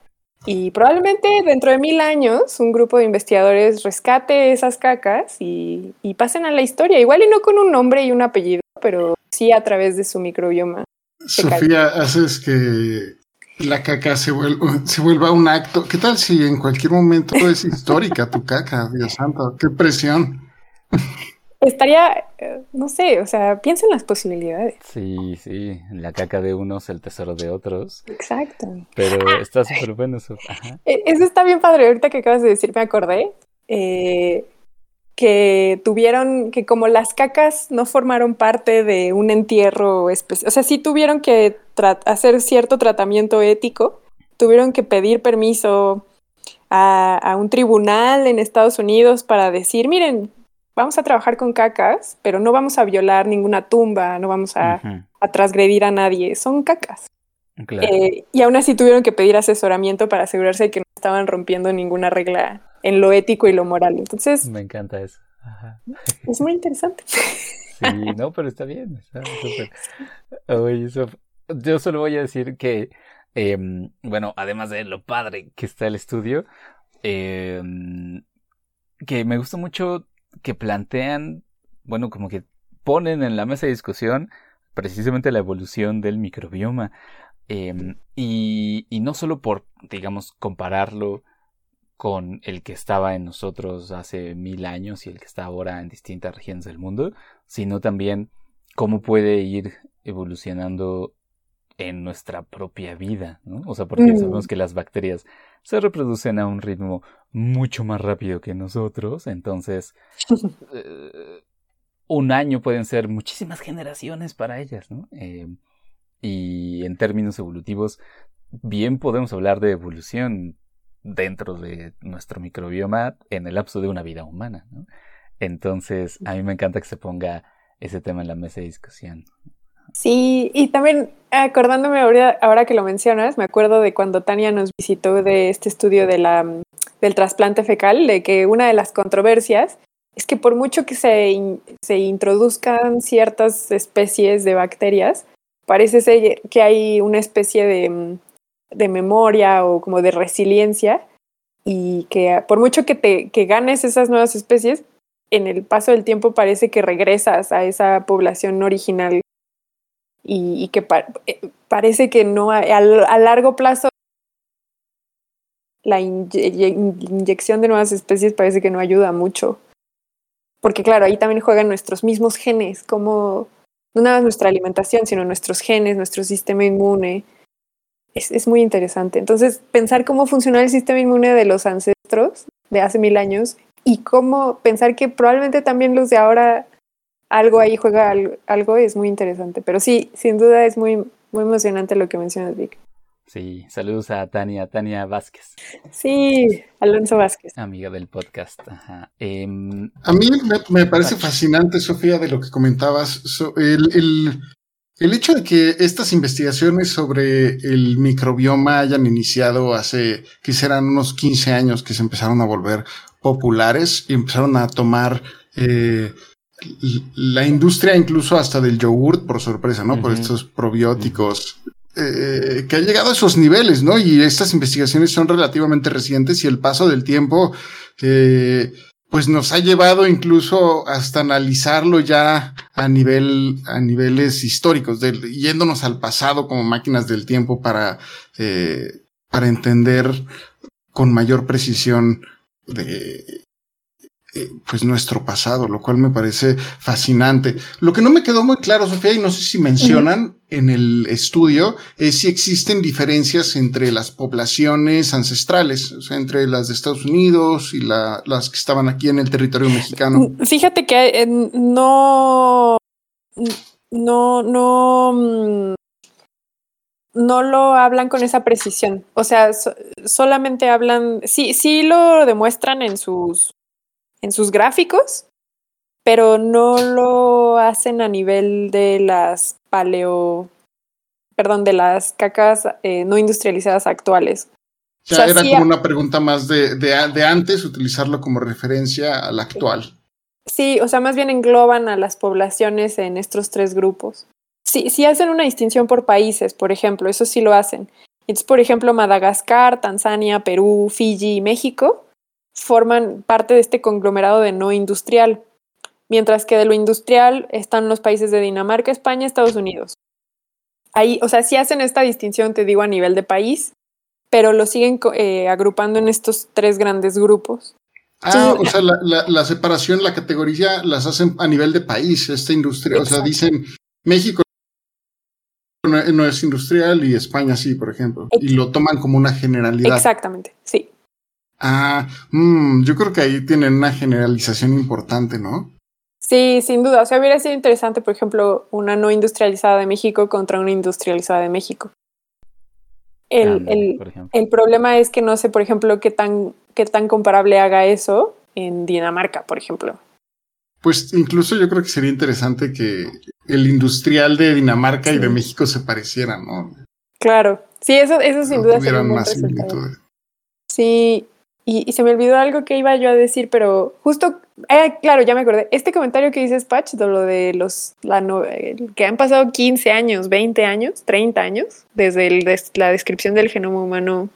Speaker 2: Y probablemente dentro de mil años un grupo de investigadores rescate esas cacas y, pasen a la historia, igual y no con un nombre y un apellido, pero sí a través de su microbioma.
Speaker 3: Sofía, haces que la caca se vuelva, se vuelva un acto. ¿Qué tal si en cualquier momento es histórica tu caca, Dios santo? ¡Qué presión!
Speaker 2: Estaría, eh, no sé, o sea, piensa en las posibilidades.
Speaker 1: Sí, sí, la caca de unos, el tesoro de otros.
Speaker 2: Exacto.
Speaker 1: Pero está súper bueno eso.
Speaker 2: E, eso está bien padre, ahorita que acabas de decir, me acordé. Eh, que tuvieron, que como las cacas no formaron parte de un entierro especial, o sea, sí tuvieron que hacer cierto tratamiento ético, tuvieron que pedir permiso a, a, un tribunal en Estados Unidos para decir, miren, vamos a trabajar con cacas, pero no vamos a violar ninguna tumba, no vamos a, transgredir a nadie, son cacas. Eh, y aún así tuvieron que pedir asesoramiento para asegurarse de que no estaban rompiendo ninguna regla en lo ético y lo moral. Entonces...
Speaker 1: Me encanta eso.
Speaker 2: Es muy interesante.
Speaker 1: Sí, no, pero está bien. Oye, yo solo voy a decir que, em, bueno, además de lo padre que está el estudio, em, que me gusta mucho que plantean, bueno, como que ponen en la mesa de discusión precisamente la evolución del microbioma. Em, y, y, no solo por, digamos, compararlo con el que estaba en nosotros hace mil años y el que está ahora en distintas regiones del mundo, sino también cómo puede ir evolucionando en nuestra propia vida, ¿no? O sea, porque mm. sabemos que las bacterias se reproducen a un ritmo mucho más rápido que nosotros, entonces eh, un año pueden ser muchísimas generaciones para ellas, ¿no? Eh, y en términos evolutivos, bien podemos hablar de evolución dentro de nuestro microbioma en el lapso de una vida humana, ¿no? Entonces, a mí me encanta que se ponga ese tema en la mesa de discusión.
Speaker 2: Sí, y también acordándome ahora, ahora, que lo mencionas, me acuerdo de cuando Tania nos visitó de este estudio de la, del trasplante fecal, de que una de las controversias es que por mucho que se, se introduzcan ciertas especies de bacterias, parece ser que hay una especie de, de memoria o como de resiliencia y que por mucho que, te, que ganes esas nuevas especies, en el paso del tiempo parece que regresas a esa población original y, que eh, parece que no a, a, largo plazo la inyección de nuevas especies parece que no ayuda mucho. Porque claro, ahí también juegan nuestros mismos genes, como no nada más nuestra alimentación, sino nuestros genes, nuestro sistema inmune. Es, es muy interesante. Entonces, pensar cómo funciona el sistema inmune de los ancestros de hace mil años y cómo pensar que probablemente también los de ahora algo ahí juega algo, es muy interesante. Pero sí, sin duda es muy, muy emocionante lo que mencionas, Vic.
Speaker 1: Sí, saludos a Tania, Tania Vázquez.
Speaker 2: Sí, Alonso Vázquez.
Speaker 1: Amiga del podcast. Em,
Speaker 3: a mí me, parece fascinante, Sofía, de lo que comentabas. el, el, hecho de que estas investigaciones sobre el microbioma hayan iniciado hace, quisieran unos 15 años que se empezaron a volver populares y empezaron a tomar eh, la industria incluso hasta del yogurt, por sorpresa, ¿no? Por estos probióticos eh, que ha llegado a esos niveles, ¿no? Y estas investigaciones son relativamente recientes y el paso del tiempo, eh, pues nos ha llevado incluso hasta analizarlo ya a nivel, a niveles históricos, yéndonos al pasado como máquinas del tiempo para, eh, para entender con mayor precisión de, eh, pues nuestro pasado, lo cual me parece fascinante. Lo que no me quedó muy claro, Sofía, y no sé si mencionan en el estudio, es si existen diferencias entre las poblaciones ancestrales, o sea, entre las de Estados Unidos y las que estaban aquí en el territorio mexicano.
Speaker 2: Fíjate que eh, no, no, no, mm, no lo hablan con esa precisión. O sea, solamente hablan, sí, sí lo demuestran en sus en sus gráficos, pero no lo hacen a nivel de las paleo, perdón, de las cacas eh, no industrializadas actuales.
Speaker 3: O sea, era como una pregunta más de, de, antes, utilizarlo como referencia a la actual.
Speaker 2: Sí, o sea, más bien engloban a las poblaciones en estos tres grupos. Sí, sí hacen una distinción por países, por ejemplo, eso sí lo hacen. Entonces, por ejemplo, Madagascar, Tanzania, Perú, Fiji y México forman parte de este conglomerado de no industrial, mientras que de lo industrial están los países de Dinamarca, España, Estados Unidos. Ahí, o sea, sí hacen esta distinción, te digo, a nivel de país, pero lo siguen eh, agrupando en estos tres grandes grupos.
Speaker 3: Ah, o sea, la, separación, la categoría las hacen a nivel de país, esta industria. O sea, dicen México no es industrial y España sí, por ejemplo. Y lo toman como una generalidad.
Speaker 2: Exactamente, sí.
Speaker 3: Ah, mm, yo creo que ahí tienen una generalización importante, ¿no?
Speaker 2: Sí, sin duda. O sea, hubiera sido interesante, por ejemplo, una no industrializada de México contra una industrializada de México. El, el, problema es que no sé, por ejemplo, qué tan, qué tan comparable haga eso en Dinamarca, por ejemplo.
Speaker 3: Pues incluso yo creo que sería interesante que el industrial de Dinamarca y de México se parecieran, ¿no?
Speaker 2: Claro, sí, eso, eso sin duda sería un más Sí, y, se me olvidó algo que iba yo a decir, pero justo, eh, claro, ya me acordé. Este comentario que dices, Patch, de lo de los, la que han pasado 15 años, 20 años, 30 años, desde el, la descripción del genoma humano.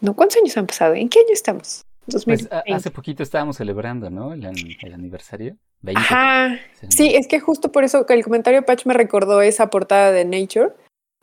Speaker 2: No, ¿cuántos años han pasado? ¿En qué año estamos?
Speaker 1: Pues, hace poquito estábamos celebrando, ¿no? El, aniversario.
Speaker 2: Ajá. Sí, es que justo por eso que el comentario Patch me recordó esa portada de Nature,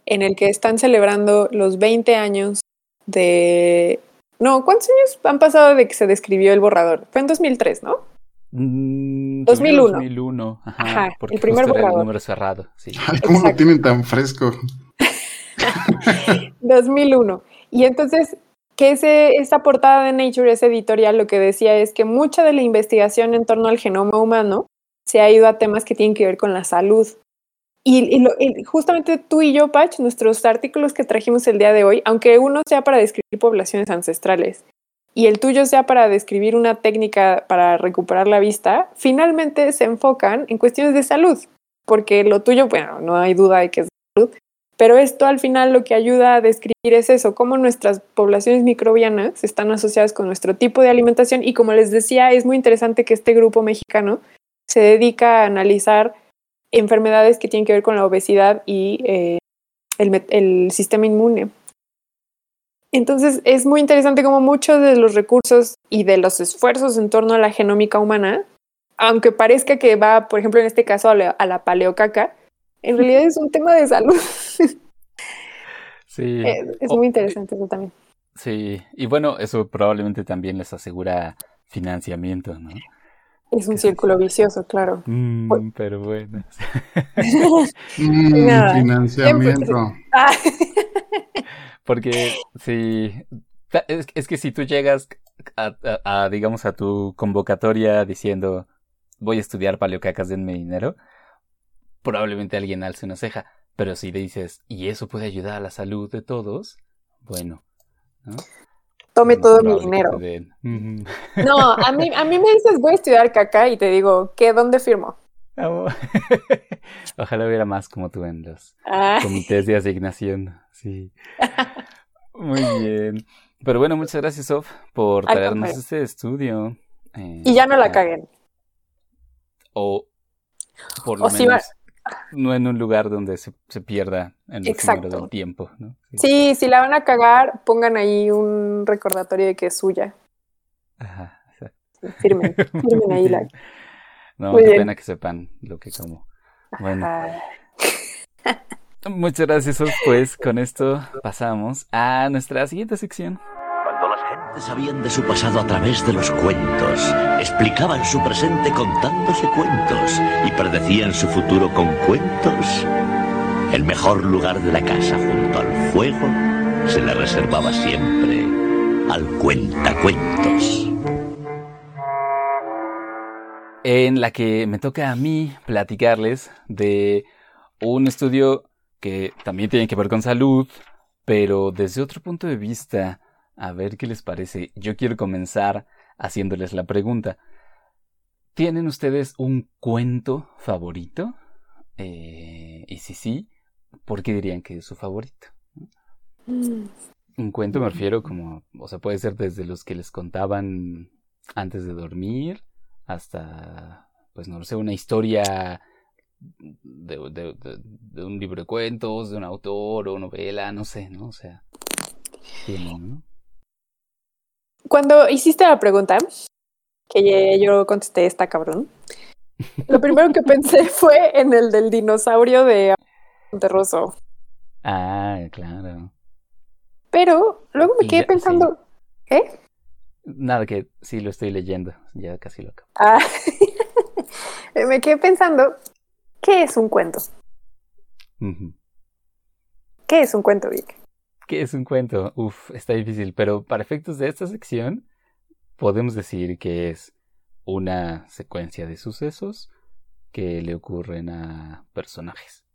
Speaker 2: en el que están celebrando los 20 años de no, ¿cuántos años han pasado de que se describió el borrador? Fue en 2003, ¿no? 2001.
Speaker 1: 2001, ajá, porque el primer borrador. el número cerrado, sí.
Speaker 3: Ay, ¿cómo lo tienen tan fresco?
Speaker 2: 2001. Y entonces, que ese, esa portada de Nature, ese editorial, lo que decía es que mucha de la investigación en torno al genoma humano se ha ido a temas que tienen que ver con la salud. Y, justamente tú y yo, Patch, nuestros artículos que trajimos el día de hoy, aunque uno sea para describir poblaciones ancestrales y el tuyo sea para describir una técnica para recuperar la vista, finalmente se enfocan en cuestiones de salud, porque lo tuyo, bueno, no hay duda de que es salud, pero esto al final lo que ayuda a describir es eso, cómo nuestras poblaciones microbianas están asociadas con nuestro tipo de alimentación y como les decía, es muy interesante que este grupo mexicano se dedica a analizar enfermedades que tienen que ver con la obesidad y eh, el, sistema inmune. Entonces es muy interesante como muchos de los recursos y de los esfuerzos en torno a la genómica humana, aunque parezca que va, por ejemplo, en este caso a la, paleocaca, en realidad es un tema de salud.
Speaker 1: Sí.
Speaker 2: Es, muy interesante eso también.
Speaker 1: Sí, y bueno, eso probablemente también les asegura financiamiento, ¿no?
Speaker 2: Es un círculo vicioso, claro.
Speaker 1: Mm, pero bueno.
Speaker 3: Mm, financiamiento.
Speaker 1: Porque si es, que si tú llegas a, digamos, a tu convocatoria diciendo voy a estudiar paleocacas, denme dinero, probablemente alguien alce una ceja. Pero si le dices, y eso puede ayudar a la salud de todos, bueno, ¿no?
Speaker 2: Tome todo mi dinero. No, a mí, a mí me dices, voy a estudiar caca y te digo, ¿qué? ¿Dónde firmo?
Speaker 1: Ojalá hubiera más como tú en los ah. comités de asignación. Sí. Muy bien. Pero bueno, muchas gracias, Sof, por traernos este estudio.
Speaker 2: Eh, y ya no la caguen.
Speaker 1: O por lo menos no en un lugar donde se, pierda en el Exacto. del tiempo. ¿no?
Speaker 2: Sí. si la van a cagar, pongan ahí un recordatorio de que es suya.
Speaker 1: Ajá,
Speaker 2: firmen, firmen ahí la.
Speaker 1: No, qué pena que sepan lo que como. Bueno. Muchas gracias, pues con esto pasamos a nuestra siguiente sección.
Speaker 5: Sabían de su pasado a través de los cuentos, explicaban su presente contándose cuentos y predecían su futuro con cuentos, el mejor lugar de la casa junto al fuego se le reservaba siempre al cuentacuentos.
Speaker 1: En la que me toca a mí platicarles de un estudio que también tiene que ver con salud, pero desde otro punto de vista, a ver qué les parece. Yo quiero comenzar haciéndoles la pregunta. ¿Tienen ustedes un cuento favorito? Eh, y si sí, ¿por qué dirían que es su favorito? Mm. Un cuento me refiero como, o sea, puede ser desde los que les contaban antes de dormir hasta, pues no sé, una historia de, de, un libro de cuentos, de un autor o novela, no sé, ¿no? O sea,
Speaker 2: Cuando hiciste la pregunta, que yo contesté esta cabrón, lo primero que pensé fue en el del dinosaurio de Monterroso.
Speaker 1: Ah, claro.
Speaker 2: Pero luego me quedé pensando, ¿eh?
Speaker 1: Nada, que sí lo estoy leyendo, ya casi lo acabo.
Speaker 2: Ah, me quedé pensando ¿Qué es un cuento? ¿Qué es un cuento, Vic?
Speaker 1: ¿Qué es un cuento? Uf, está difícil, pero para efectos de esta sección podemos decir que es una secuencia de sucesos que le ocurren a personajes.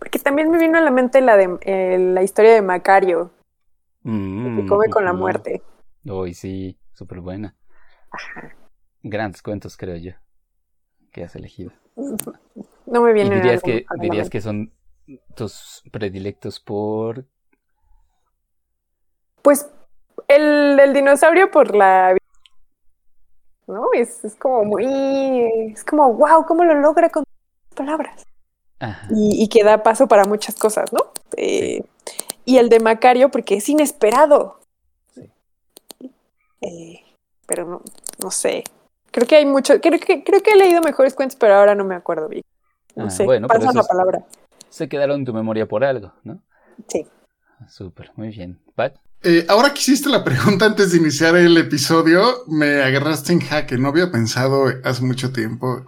Speaker 2: Porque también me vino a la mente la de eh, la historia de Macario, que mm, come con la muerte.
Speaker 1: Uy, sí, súper buena. Ajá. Grandes cuentos, creo yo, que has elegido.
Speaker 2: No me viene.
Speaker 1: ¿Y dirías, que, dirías que son tus predilectos por...?
Speaker 2: Pues el del dinosaurio por la... ¿No? Es, es como muy... Es como, wow, ¿cómo lo logra con palabras? Y, y, que da paso para muchas cosas, ¿no? Eh, y el de Macario porque es inesperado. Sí. Eh, pero no, no sé. Creo que hay mucho, creo que, creo que he leído mejores cuentos, pero ahora no me acuerdo bien. No ah, sé, bueno, pasa la palabra.
Speaker 1: Se quedaron en tu memoria por algo, ¿no?
Speaker 2: Sí.
Speaker 1: Súper, muy bien. Pat.
Speaker 3: Eh, ahora que hiciste la pregunta antes de iniciar el episodio, me agarraste en jaque. No había pensado hace mucho tiempo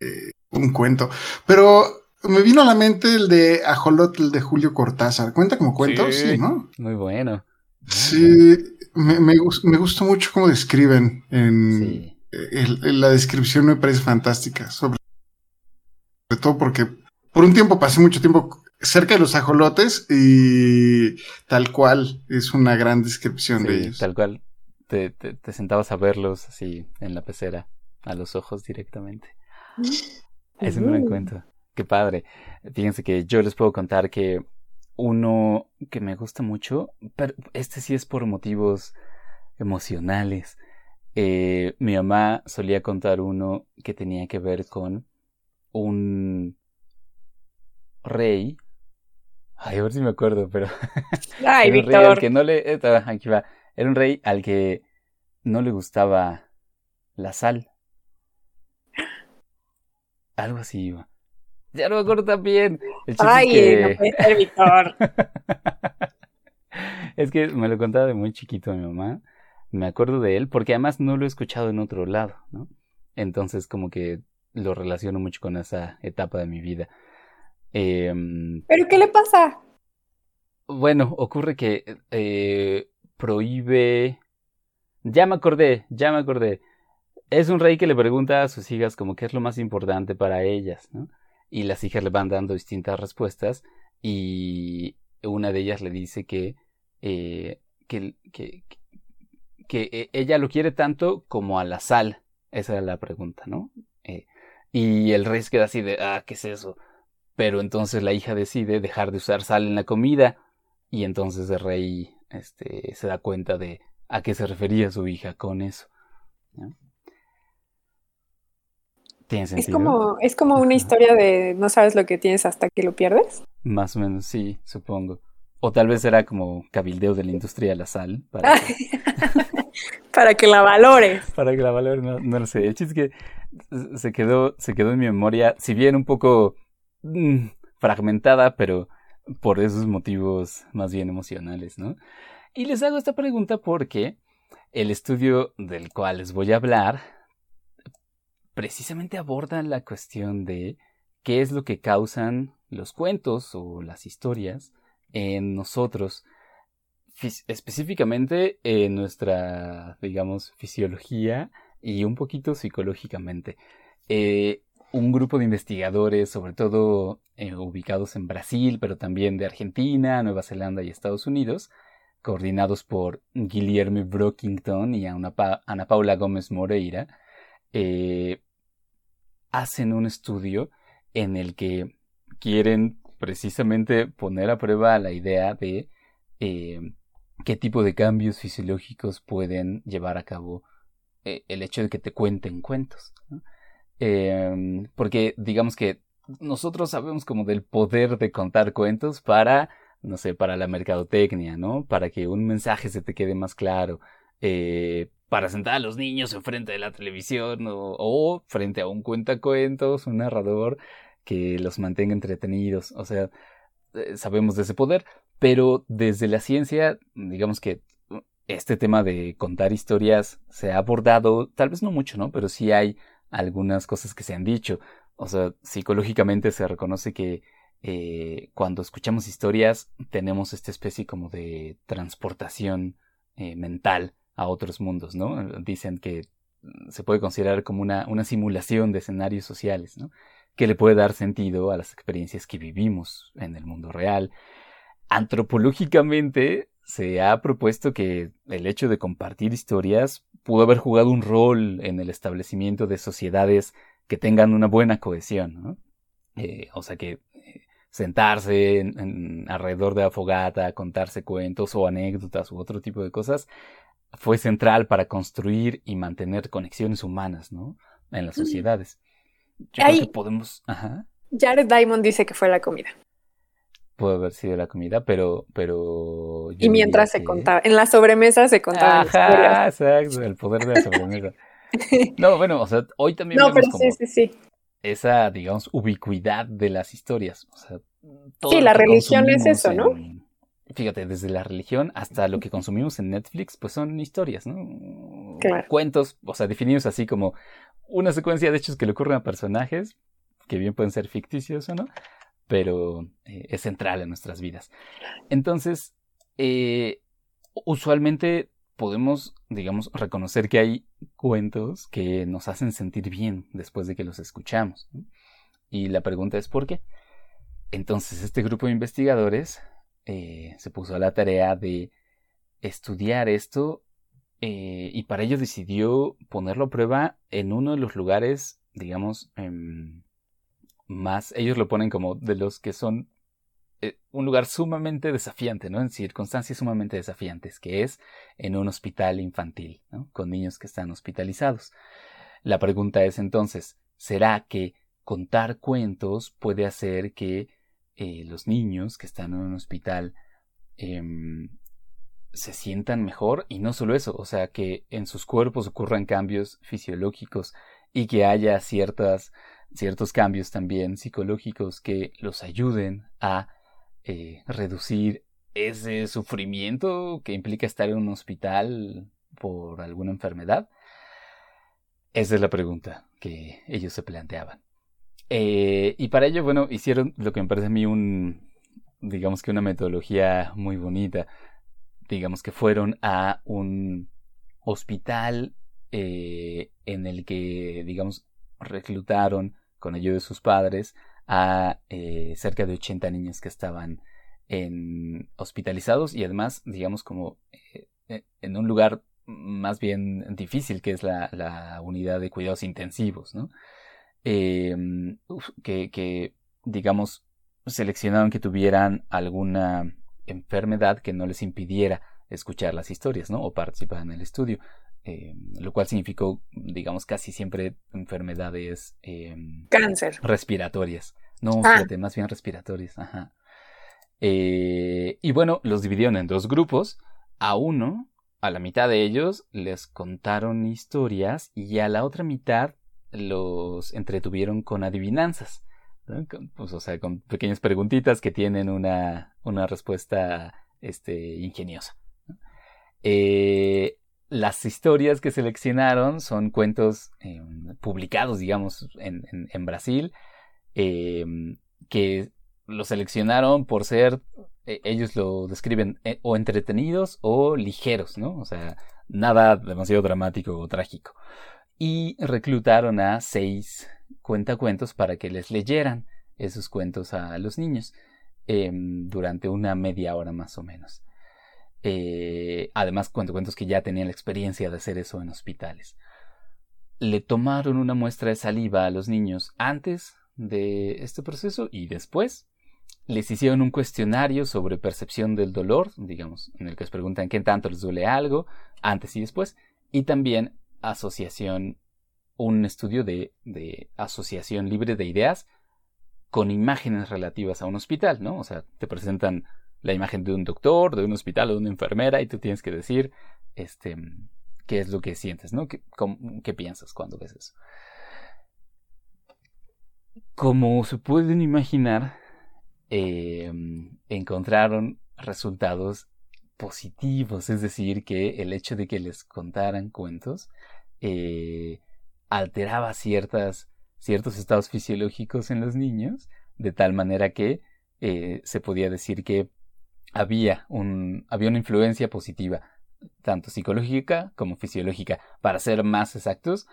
Speaker 3: eh, un cuento, pero me vino a la mente el de Ajolotl de Julio Cortázar. ¿Cuenta como cuento? Sí, ¿no?
Speaker 1: Muy bueno.
Speaker 3: Sí, me, me, me gustó mucho cómo describen. En, la descripción me parece fantástica. Sobre, todo porque por un tiempo pasé mucho tiempo cerca de los ajolotes y tal cual es una gran descripción de ellos.
Speaker 1: Tal cual. Te, te, sentabas a verlos así en la pecera, a los ojos directamente. Es un buen cuento. Qué padre. Fíjense que yo les puedo contar que uno que me gusta mucho, pero este sí es por motivos emocionales. Eh, mi mamá solía contar uno que tenía que ver con un rey. Ay, a ver si me acuerdo, pero.
Speaker 2: Ay, Víctor.
Speaker 1: que no le. Eh, aquí va. Era un rey al que no le gustaba la sal. Algo así iba. Ya no me acuerdo tan bien.
Speaker 2: Ay, es no puede ser, Víctor.
Speaker 1: es que me lo contaba de muy chiquito mi mamá. Me acuerdo de él porque además no lo he escuchado en otro lado, ¿no? Entonces como que lo relaciono mucho con esa etapa de mi vida. Em,
Speaker 2: ¿Pero qué le pasa?
Speaker 1: Bueno, ocurre que eh, prohíbe... Ya me acordé, ya me acordé. Es un rey que le pregunta a sus hijas como qué es lo más importante para ellas, ¿no? y las hijas le van dando distintas respuestas y una de ellas le dice que, eh, que, que, que, e, ella lo quiere tanto como a la sal. Esa era la pregunta, ¿no? Eh, y el rey se queda así de, ah, ¿qué es eso? Pero entonces la hija decide dejar de usar sal en la comida y entonces el rey este, se da cuenta de a qué se refería su hija con eso. ¿Tiene sentido?
Speaker 2: Es como, es como una historia de no sabes lo que tienes hasta que lo pierdes.
Speaker 1: Más o menos, sí, supongo. O tal vez era como cabildeo de la industria de la sal. Para que,
Speaker 2: para que la valores.
Speaker 1: para que la valores, no, no lo sé. El chiste es que se quedó, se quedó en mi memoria, si bien un poco mm, fragmentada, pero por esos motivos más bien emocionales, ¿no? Y les hago esta pregunta porque el estudio del cual les voy a hablar precisamente aborda la cuestión de qué es lo que causan los cuentos o las historias en nosotros, específicamente en nuestra, digamos, fisiología y un poquito psicológicamente. Eh, un grupo de investigadores, sobre todo eh, ubicados en Brasil, pero también de Argentina, Nueva Zelanda y Estados Unidos, coordinados por Guillermo Brockington y Ana, Paula Gómez Moreira, eh, hacen un estudio en el que quieren precisamente poner a prueba la idea de eh, qué tipo de cambios fisiológicos pueden llevar a cabo el hecho de que te cuenten cuentos. Em, porque digamos que nosotros sabemos como del poder de contar cuentos para, no sé, para la mercadotecnia, ¿no? Para que un mensaje se te quede más claro, eh, para sentar a los niños enfrente de la televisión o, o frente a un cuentacuentos, un narrador que los mantenga entretenidos. O sea, eh, sabemos de ese poder, pero desde la ciencia, digamos que este tema de contar historias se ha abordado, tal vez no mucho, ¿no? Pero sí hay algunas cosas que se han dicho. O sea, psicológicamente se reconoce que eh, cuando escuchamos historias tenemos esta especie como de transportación eh, mental a otros mundos, ¿no? Dicen que se puede considerar como una, una simulación de escenarios sociales, ¿no? que le puede dar sentido a las experiencias que vivimos en el mundo real. Antropológicamente se ha propuesto que el hecho de compartir historias pudo haber jugado un rol en el establecimiento de sociedades que tengan una buena cohesión, ¿no? Eh, o sea que eh, sentarse en, alrededor de la fogata, contarse cuentos o anécdotas u otro tipo de cosas fue central para construir y mantener conexiones humanas, ¿no? En las sociedades. Yo creo que podemos. Ajá.
Speaker 2: Jared Diamond dice que fue la comida.
Speaker 1: Puede haber sido la comida, pero. pero
Speaker 2: y mientras se contaba. En la sobremesa se contaba.
Speaker 1: Ajá, exacto, el poder de la sobremesa. no, bueno, o sea, hoy también.
Speaker 2: No, pero sí, sí, sí.
Speaker 1: Esa, digamos, ubicuidad de las historias. O sea,
Speaker 2: sí, la religión es eso, ¿no?
Speaker 1: fíjate, desde la religión hasta lo que consumimos en Netflix, pues son historias, ¿no?
Speaker 2: Claro.
Speaker 1: Cuentos, o sea, definidos así como una secuencia de hechos que le ocurren a personajes, que bien pueden ser ficticios o no, pero eh, es central en nuestras vidas. Entonces, eh, usualmente podemos, digamos, reconocer que hay cuentos que nos hacen sentir bien después de que los escuchamos. Y la pregunta es ¿por qué? Entonces, este grupo de investigadores eh, se puso a la tarea de estudiar esto eh, y para ello decidió ponerlo a prueba en uno de los lugares, digamos, em, más, ellos lo ponen como de los que son eh, un lugar sumamente desafiante, ¿no? En circunstancias sumamente desafiantes, que es en un hospital infantil, ¿no? Con niños que están hospitalizados. La pregunta es entonces, ¿será que contar cuentos puede hacer que eh, los niños que están en un hospital em, se sientan mejor y no solo eso, o sea, que en sus cuerpos ocurran cambios fisiológicos y que haya ciertas, ciertos cambios también psicológicos que los ayuden a eh, reducir ese sufrimiento que implica estar en un hospital por alguna enfermedad? Esa es la pregunta que ellos se planteaban. Eh, y para ello, bueno, hicieron lo que me parece a mí un, digamos que una metodología muy bonita digamos que fueron a un hospital eh, en el que, digamos, reclutaron con ayuda de sus padres a eh, cerca de 80 niños que estaban en, hospitalizados y además, digamos, como eh, en un lugar más bien difícil que es la, la unidad de cuidados intensivos, ¿no? Em, que, que, digamos, seleccionaron que tuvieran alguna enfermedad que no les impidiera escuchar las historias, ¿no? O participar en el estudio. Lo cual significó, digamos, casi siempre enfermedades
Speaker 2: cáncer
Speaker 1: respiratorias. No, ah. más bien respiratorias. Ajá. y bueno, los dividieron en dos grupos. A uno, a la mitad de ellos, les contaron historias y a la otra mitad los entretuvieron con adivinanzas. Pues, o sea, con pequeñas preguntitas que tienen una, una respuesta este, ingeniosa. Eh, las historias que seleccionaron son cuentos em, publicados, digamos, en, Brasil, em, que lo seleccionaron por ser, e, ellos lo describen eh, o entretenidos o ligeros, ¿no? O sea, nada demasiado dramático o trágico. Y reclutaron a seis cuentacuentos para que les leyeran esos cuentos a los niños em, durante una media hora más o menos. Eh, además, cuentos que ya tenían la experiencia de hacer eso en hospitales. Le tomaron una muestra de saliva a los niños antes de este proceso y después. Les hicieron un cuestionario sobre percepción del dolor, digamos, en el que les preguntan qué tanto les duele algo, antes y después, y también asociación, un estudio de, de asociación libre de ideas con imágenes relativas a un hospital, ¿no? O sea, te presentan la imagen de un doctor, de un hospital o de una enfermera y tú tienes que decir, este, qué es lo que sientes, ¿no? ¿Qué, piensas cuando ves eso? Como se pueden imaginar, em, encontraron resultados positivos, es decir, que el hecho de que les contaran cuentos eh, alteraba ciertas ciertos estados fisiológicos en los niños, de tal manera que eh, se podía decir que había, un, había una influencia positiva, tanto psicológica como fisiológica. Para ser más exactos,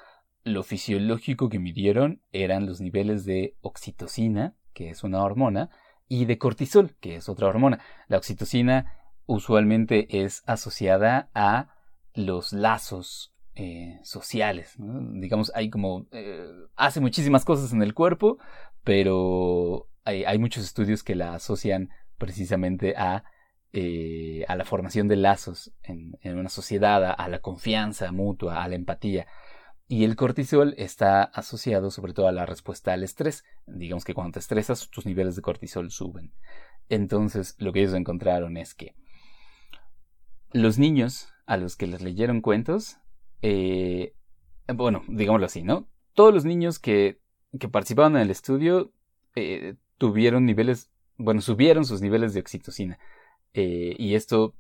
Speaker 1: lo fisiológico que midieron eran los niveles de oxitocina, que es una hormona, y de cortisol, que es otra hormona. La oxitocina usualmente es asociada a los lazos eh, sociales. Digamos, hay como... Eh, hace muchísimas cosas en el cuerpo, pero hay, hay muchos estudios que la asocian precisamente a, eh, a la formación de lazos en, una sociedad, a, la confianza mutua, a la empatía. Y el cortisol está asociado sobre todo a la respuesta al estrés. Digamos que cuando te estresas, tus niveles de cortisol suben. Entonces, lo que ellos encontraron es que los niños a los que les leyeron cuentos eh, bueno, digámoslo así, ¿no? Todos los niños que, que participaban en el estudio eh, tuvieron niveles, bueno, subieron sus niveles de oxitocina. Eh, y esto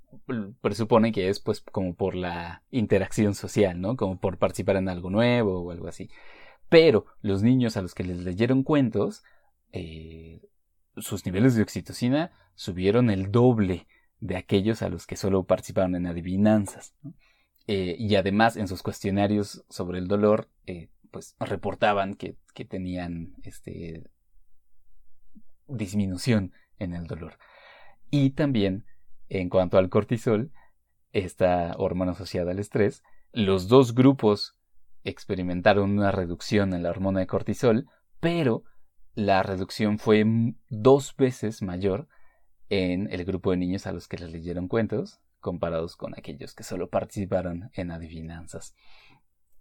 Speaker 1: presupone que es pues como por la interacción social, ¿no? Como por participar en algo nuevo o algo así. Pero los niños a los que les leyeron cuentos, sus niveles de oxitocina subieron el doble de aquellos a los que solo participaron en adivinanzas. Eh, y además en sus cuestionarios sobre el dolor, eh, pues reportaban que, que, tenían este, disminución en el dolor. Y también, en cuanto al cortisol, esta hormona asociada al estrés, los dos grupos experimentaron una reducción en la hormona de cortisol, pero la reducción fue dos veces mayor en el grupo de niños a los que les leyeron cuentos comparados con aquellos que solo participaron en adivinanzas.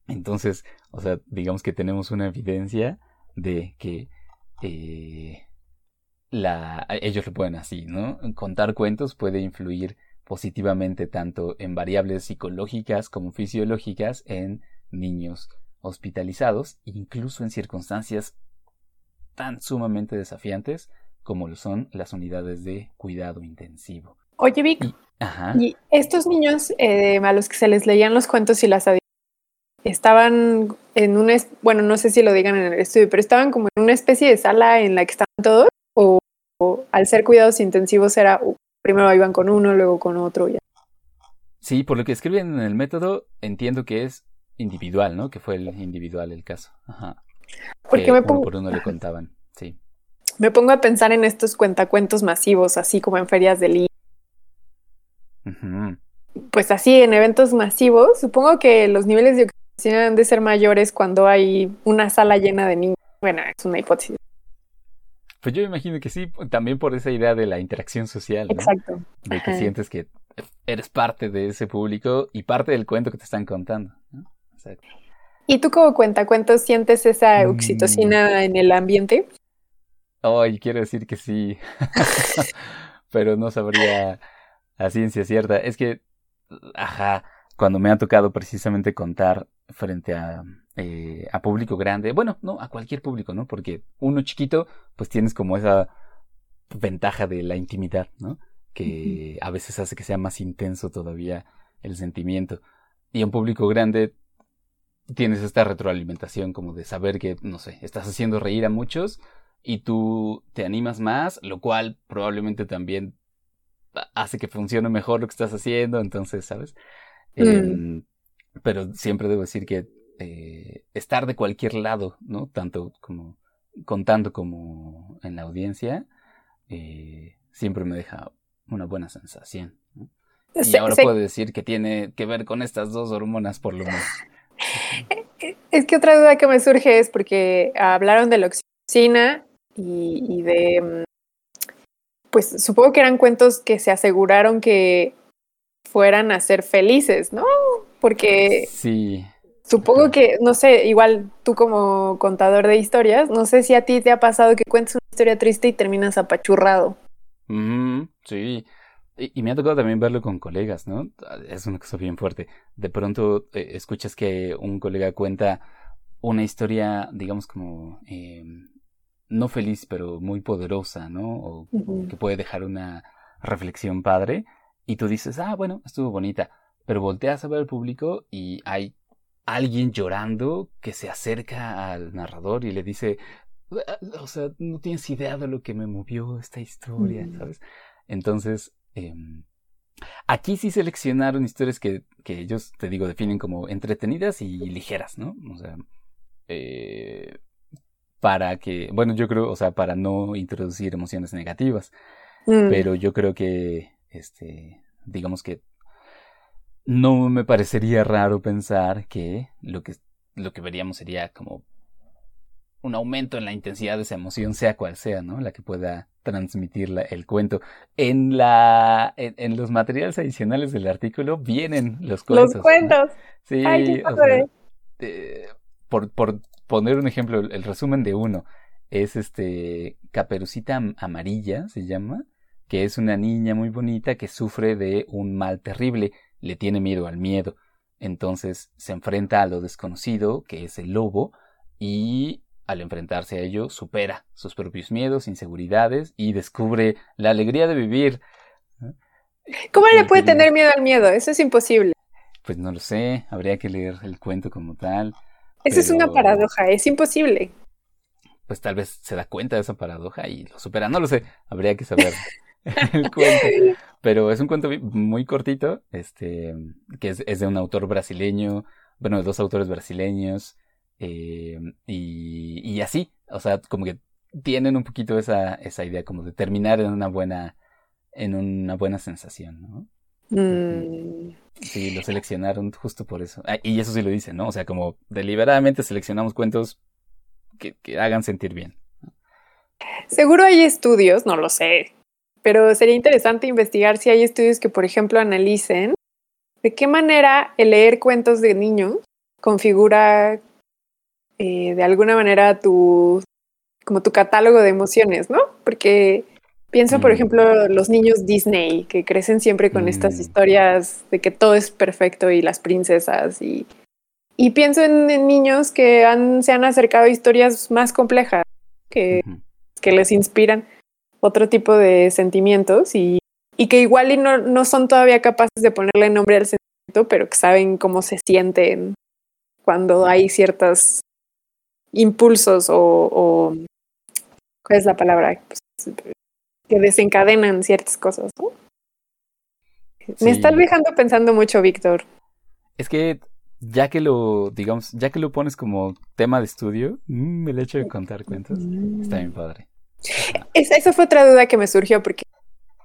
Speaker 1: Entonces, o sea, digamos que tenemos una evidencia de que eh, la, ellos lo pueden así, ¿no? Contar cuentos puede influir positivamente tanto en variables psicológicas como fisiológicas en niños hospitalizados, incluso en circunstancias tan sumamente desafiantes como lo son las unidades de cuidado intensivo.
Speaker 2: Oye, Vic, y, estos niños eh, a los que se les leían los cuentos y las estaban en un, bueno, no sé si lo digan en el estudio, pero estaban como en una especie de sala en la que estaban todos, o, al ser cuidados intensivos era, primero iban con uno, luego con otro. Ya.
Speaker 1: Sí, por lo que escriben en el método, entiendo que es individual, ¿no? Que fue el individual el caso. Ajá.
Speaker 2: Porque me pongo...
Speaker 1: por uno le contaban, sí.
Speaker 2: Me pongo a pensar en estos cuentacuentos masivos, así como en ferias de libros pues así, en eventos masivos, supongo que los niveles de oxitocina deben de ser mayores cuando hay una sala llena de niños. Bueno, es una hipótesis.
Speaker 1: Pues yo imagino que sí, también por esa idea de la interacción social. ¿no?
Speaker 2: Exacto.
Speaker 1: De que sientes que eres parte de ese público y parte del cuento que te están contando. exacto.
Speaker 2: ¿Y tú cómo cuenta? ¿Cuánto sientes esa oxitocina mm. en el ambiente?
Speaker 1: Ay, quiero decir que sí, pero no sabría a ciencia cierta. Es que, ajá, cuando me ha tocado precisamente contar frente a, eh, a público grande, bueno, no, a cualquier público, ¿no? Porque uno chiquito, pues tienes como esa ventaja de la intimidad, ¿no? Que a veces hace que sea más intenso todavía el sentimiento. Y a un público grande tienes esta retroalimentación como de saber que, no sé, estás haciendo reír a muchos y tú te animas más, lo cual probablemente también hace que funcione mejor lo que estás haciendo, entonces, ¿sabes? Mm. Em, pero siempre debo decir que eh, estar de cualquier lado, ¿no? Tanto como contando como en la audiencia, eh, siempre me deja una buena sensación. Y ahora puedo decir que tiene que ver con estas dos hormonas por lo menos.
Speaker 2: Es que otra duda que me surge es porque hablaron de la oxitocina y, de, mm, pues supongo que eran cuentos que se aseguraron que fueran a ser felices, ¿no? Porque
Speaker 1: sí.
Speaker 2: Supongo que, no sé, igual tú como contador de historias, no sé si a ti te ha pasado que cuentes una historia triste y terminas apachurrado.
Speaker 1: sí. Y, me ha tocado también verlo con colegas, ¿no? Es una cosa bien fuerte. De pronto eh, escuchas que un colega cuenta una historia, digamos, como em, no feliz, pero muy poderosa, ¿no? O, que puede dejar una reflexión padre. Y tú dices, ah, bueno, estuvo bonita. Pero volteas a ver al público y hay alguien llorando que se acerca al narrador y le dice, o sea, no tienes idea de lo que me movió esta historia, ¿sabes? Entonces, Em, aquí sí seleccionaron historias que, que, ellos, te digo, definen como entretenidas y ligeras, ¿no? O sea, eh, para que, bueno, yo creo, o sea, para no introducir emociones negativas, mm. pero yo creo que, este, digamos que no me parecería raro pensar que lo que, lo que veríamos sería como un aumento en la intensidad de esa emoción, sea cual sea, ¿no? La que pueda transmitir el cuento. En la, en, los materiales adicionales del artículo vienen los cuentos.
Speaker 2: Los cuentos.
Speaker 1: Sí, eh, por, por poner un ejemplo, el, resumen de uno es este Caperucita Amarilla, se llama, que es una niña muy bonita que sufre de un mal terrible, le tiene miedo al miedo. Entonces se enfrenta a lo desconocido, que es el lobo, y al enfrentarse a ello, supera sus propios miedos, inseguridades y descubre la alegría de vivir.
Speaker 2: ¿Cómo le puede tener miedo al miedo? Eso es imposible.
Speaker 1: Pues no lo sé, habría que leer el cuento como tal.
Speaker 2: Esa es una paradoja, es imposible.
Speaker 1: Pues tal vez se da cuenta de esa paradoja y lo supera, no lo sé, habría que saber el cuento. Pero es un cuento muy cortito, este, que es, es de un autor brasileño, bueno, de dos autores brasileños, eh, y, así, o sea, como que tienen un poquito esa, esa idea como de terminar en una buena, en una buena sensación, ¿no? Mm. Sí, lo seleccionaron justo por eso. Ah, y eso sí lo dice, ¿no? O sea, como deliberadamente seleccionamos cuentos que, que hagan sentir bien.
Speaker 2: Seguro hay estudios, no lo sé, pero sería interesante investigar si hay estudios que, por ejemplo, analicen de qué manera el leer cuentos de niños configura eh, de alguna manera tu, como tu catálogo de emociones, ¿no? Porque pienso, por mm. ejemplo, los niños Disney, que crecen siempre con estas mm. historias de que todo es perfecto y las princesas y... Y pienso en, niños que han, se han acercado a historias más complejas, que, que les inspiran otro tipo de sentimientos y, y que igual y no, no, son todavía capaces de ponerle nombre al sentimiento, pero que saben cómo se sienten cuando hay ciertas impulsos o, ¿cuál es la palabra? Pues, que desencadenan ciertas cosas. Me estás dejando pensando mucho, Víctor.
Speaker 1: Es que ya que lo, digamos, ya que lo pones como tema de estudio, mm, el hecho de contar cuentos está bien padre.
Speaker 2: Esa fue otra duda que me surgió, porque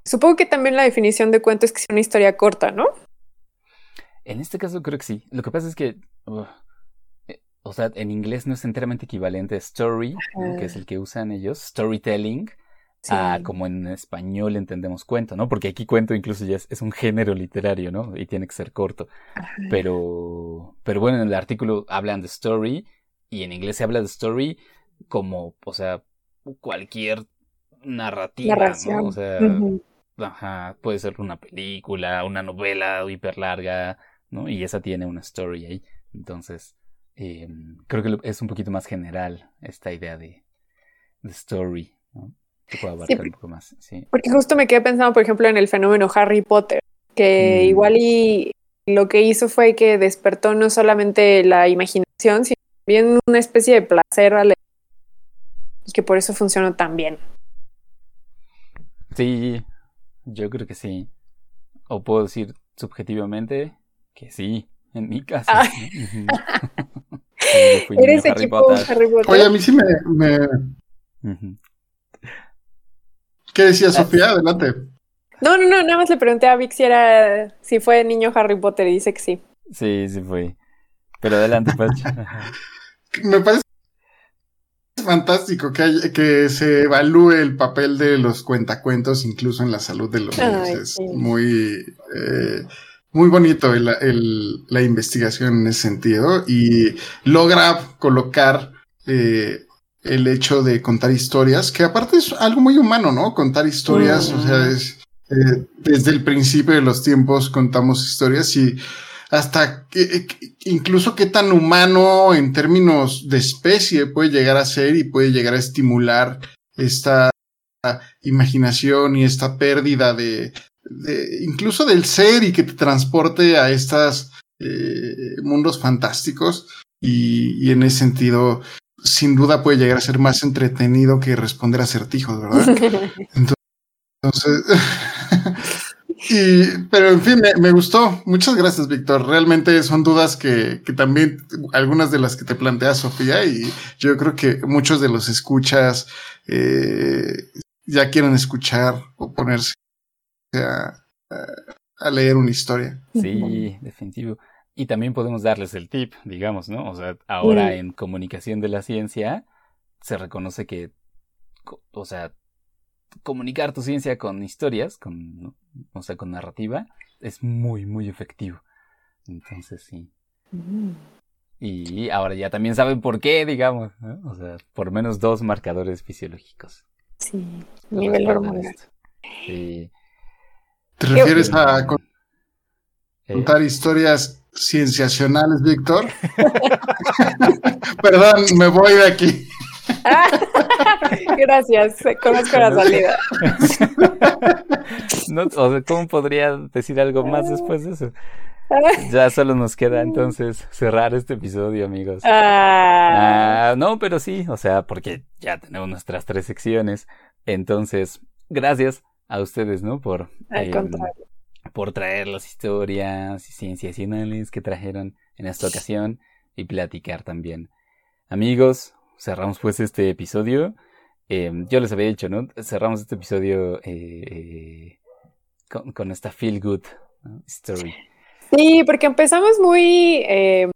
Speaker 2: supongo que también la definición de cuento es que es una historia corta, ¿no?
Speaker 1: En este caso creo que sí. Lo que pasa es que o sea, en inglés no es enteramente equivalente a story, que es el que usan ellos, storytelling, a como en español entendemos cuento, ¿no? Porque aquí cuento incluso ya es, un género literario, ¿no? Y tiene que ser corto. Pero, pero bueno, en el artículo hablan de story y en inglés se habla de story como, o sea, cualquier narrativa, ¿no? O sea, ajá, puede ser una película, una novela hiper larga, ¿no? Y esa tiene una story ahí. Entonces, eh, creo que es un poquito más general esta idea de, de story, ¿no? Que abarcar un poco más, sí.
Speaker 2: Porque justo me quedé pensando, por ejemplo, en el fenómeno Harry Potter, que mm. igual y lo que hizo fue que despertó no solamente la imaginación, sino también una especie de placer al y que por eso funcionó tan bien.
Speaker 1: Sí, yo creo que sí. O puedo decir subjetivamente que sí, en mi caso. Ah.
Speaker 2: Eres equipo Harry Potter.
Speaker 3: Oye, a mí sí me... ¿Qué decía Sofía? Adelante.
Speaker 2: No, no, no, nada más le pregunté a Vic si era, si fue niño Harry Potter y dice que sí.
Speaker 1: Sí, sí fue. Pero adelante, Pacho.
Speaker 3: me parece fantástico que, que se evalúe el papel de los cuentacuentos incluso en la salud de los niños. es muy, eh, muy bonito la investigación en ese sentido y logra colocar eh, el hecho de contar historias, que aparte es algo muy humano, ¿no? Contar historias, o sea, es, eh, desde el principio de los tiempos contamos historias y hasta que, incluso qué tan humano en términos de especie puede llegar a ser y puede llegar a estimular esta imaginación y esta pérdida de, incluso del ser y que te transporte a estos eh, mundos fantásticos y, en ese sentido sin duda puede llegar a ser más entretenido que responder acertijos, ¿verdad? Entonces, Y, pero en fin, me, gustó. Muchas gracias, Víctor. Realmente son dudas que, que, también, algunas de las que te plantea Sofía, y yo creo que muchos de los escuchas eh, ya quieren escuchar o ponerse a, a, leer una historia.
Speaker 1: Sí, definitivo. Y también podemos darles el tip, digamos, ¿no? O sea, ahora en comunicación de la ciencia se reconoce que, o sea, comunicar tu ciencia con historias, con, o sea, con narrativa, es muy, muy efectivo. Entonces, sí. Mm. Y ahora ya también saben por qué, digamos, o sea, por menos dos marcadores fisiológicos.
Speaker 2: Sí, nivel hormonal.
Speaker 3: Sí. ¿Te refieres a eh. contar historias cienciacionales, Víctor? Perdón, me voy de aquí.
Speaker 2: Gracias, conozco la salida.
Speaker 1: ¿Cómo podría decir algo más después de eso? Ya solo nos queda entonces cerrar este episodio, amigos. Ah. Ah, no, pero sí, o sea, porque ya tenemos nuestras tres secciones. Entonces, gracias a ustedes, ¿no? Por, em, por traer las historias y cienciacionales que trajeron en esta ocasión y platicar también. Amigos, cerramos pues este episodio. Em, yo les había dicho, ¿no? Cerramos este episodio eh, con, esta feel good story.
Speaker 2: Sí, porque empezamos muy, em,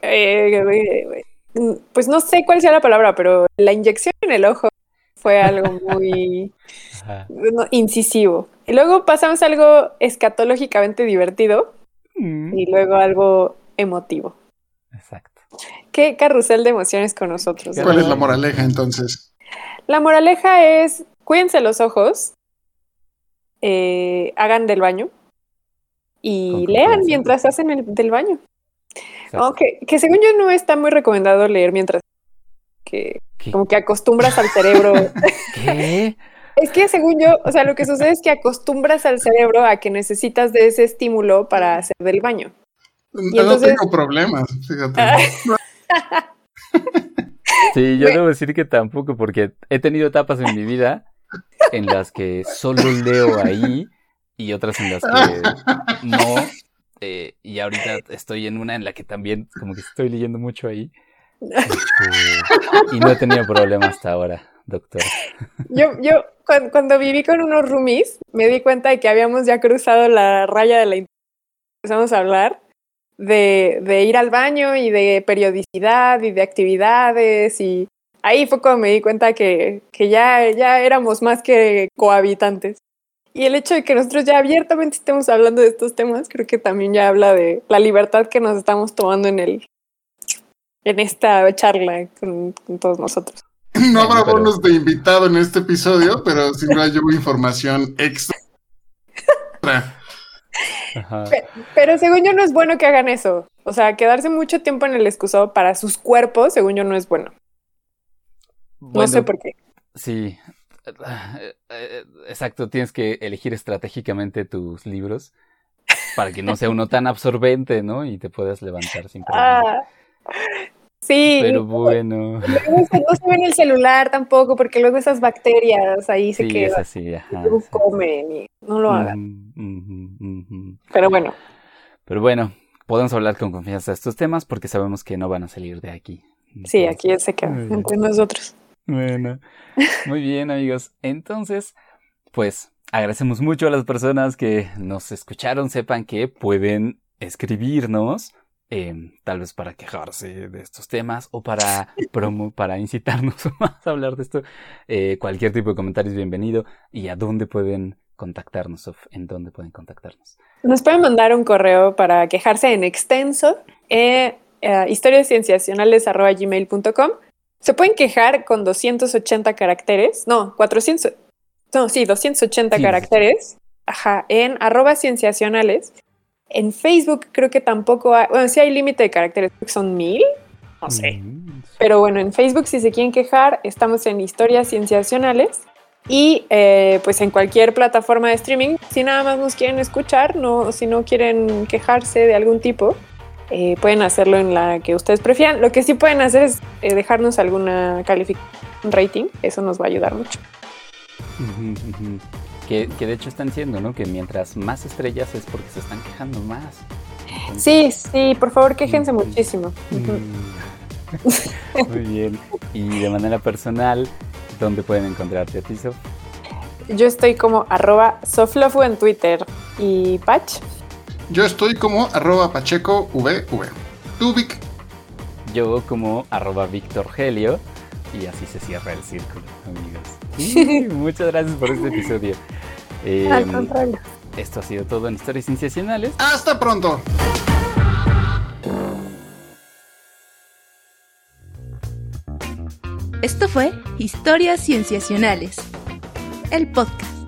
Speaker 2: eh, pues no sé cuál sea la palabra, pero la inyección en el ojo fue algo muy incisivo. Y luego pasamos a algo escatológicamente divertido mm. y luego algo emotivo.
Speaker 1: Exacto.
Speaker 2: Qué carrusel de emociones con nosotros.
Speaker 3: ¿Cuál es la moraleja entonces?
Speaker 2: La moraleja es, cuídense los ojos, eh, hagan del baño y lean mientras hacen el del baño. Aunque que según yo no está muy recomendado leer mientras que como que acostumbras al cerebro.
Speaker 1: ¿Qué?
Speaker 2: Es que según yo, o sea, lo que sucede es que acostumbras al cerebro a que necesitas de ese estímulo para hacer del baño.
Speaker 3: no tengo problemas, fíjate.
Speaker 1: Sí, yo debo decir que tampoco, porque he tenido etapas en mi vida en las que solo leo ahí y otras en las que no. Eh, y ahorita estoy en una en la que también como que estoy leyendo mucho ahí. Este, y no he tenido problema hasta ahora, doctor.
Speaker 2: Yo, yo cuando, viví con unos roomies, me di cuenta de que habíamos ya cruzado la raya de la empezamos a hablar de, ir al baño y de periodicidad y de actividades y ahí fue cuando me di cuenta que, que ya, ya éramos más que cohabitantes. Y el hecho de que nosotros ya abiertamente estemos hablando de estos temas, creo que también ya habla de la libertad que nos estamos tomando en el en esta charla con, todos nosotros.
Speaker 3: No habrá bonos de invitado en este episodio, pero si no hay información extra.
Speaker 2: Pero, según yo no es bueno que hagan eso. O sea, quedarse mucho tiempo en el excusado para sus cuerpos, según yo no es bueno. no sé por qué.
Speaker 1: Sí, exacto, tienes que elegir estratégicamente tus libros para que no sea uno tan absorbente, ¿no? Y te puedas levantar sin problema. Ah,
Speaker 2: sí.
Speaker 1: Pero bueno.
Speaker 2: no se ve en el celular tampoco, porque luego esas bacterias ahí se quedan.
Speaker 1: así, ajá,
Speaker 2: comen y no lo hagan. Pero bueno.
Speaker 1: Pero bueno, podemos hablar con confianza de estos temas porque sabemos que no van a salir de aquí.
Speaker 2: sí, aquí se quedan entre nosotros.
Speaker 1: Bueno, muy bien amigos. Entonces, pues agradecemos mucho a las personas que nos escucharon. Sepan que pueden escribirnos, em, tal vez para quejarse de estos temas o para promo, para incitarnos más a hablar de esto. Eh, cualquier tipo de comentario es bienvenido. ¿Y a dónde pueden contactarnos? o ¿En dónde pueden contactarnos?
Speaker 2: Nos pueden mandar un correo para quejarse en extenso. Eh, eh historiascienciacionales.gmail.com se pueden quejar con 280 caracteres, no, 400, no, sí, 280 caracteres, ajá, en arroba cienciacionales. En Facebook creo que tampoco hay, bueno, sí hay límite de caracteres, son mil, no sé. Mm, Pero bueno, en Facebook si se quieren quejar, estamos en historias cienciacionales y eh, pues en cualquier plataforma de streaming, si nada más nos quieren escuchar, no, si no quieren quejarse de algún tipo, eh, pueden hacerlo en la que ustedes prefieran. Lo que sí pueden hacer es eh, dejarnos alguna calificación, rating, eso nos va a ayudar mucho.
Speaker 1: Que, de hecho están diciendo, ¿no? Que mientras más estrellas es porque se están quejando más.
Speaker 2: Sí, sí, por favor quéjense muchísimo.
Speaker 1: Muy bien. Y de manera personal, ¿dónde pueden encontrarte a ti,
Speaker 2: Yo estoy como arroba soflofu en Twitter y Patch.
Speaker 3: Yo estoy como arroba pacheco vv. ¿Tú, Vic?
Speaker 1: Yo como arroba Víctor Helio. Y así se cierra el círculo, amigos. muchas gracias por este episodio.
Speaker 2: Eh,
Speaker 1: esto ha sido todo en Historias Cienciacionales.
Speaker 3: ¡Hasta pronto!
Speaker 6: Esto fue Historias Cienciacionales, el podcast.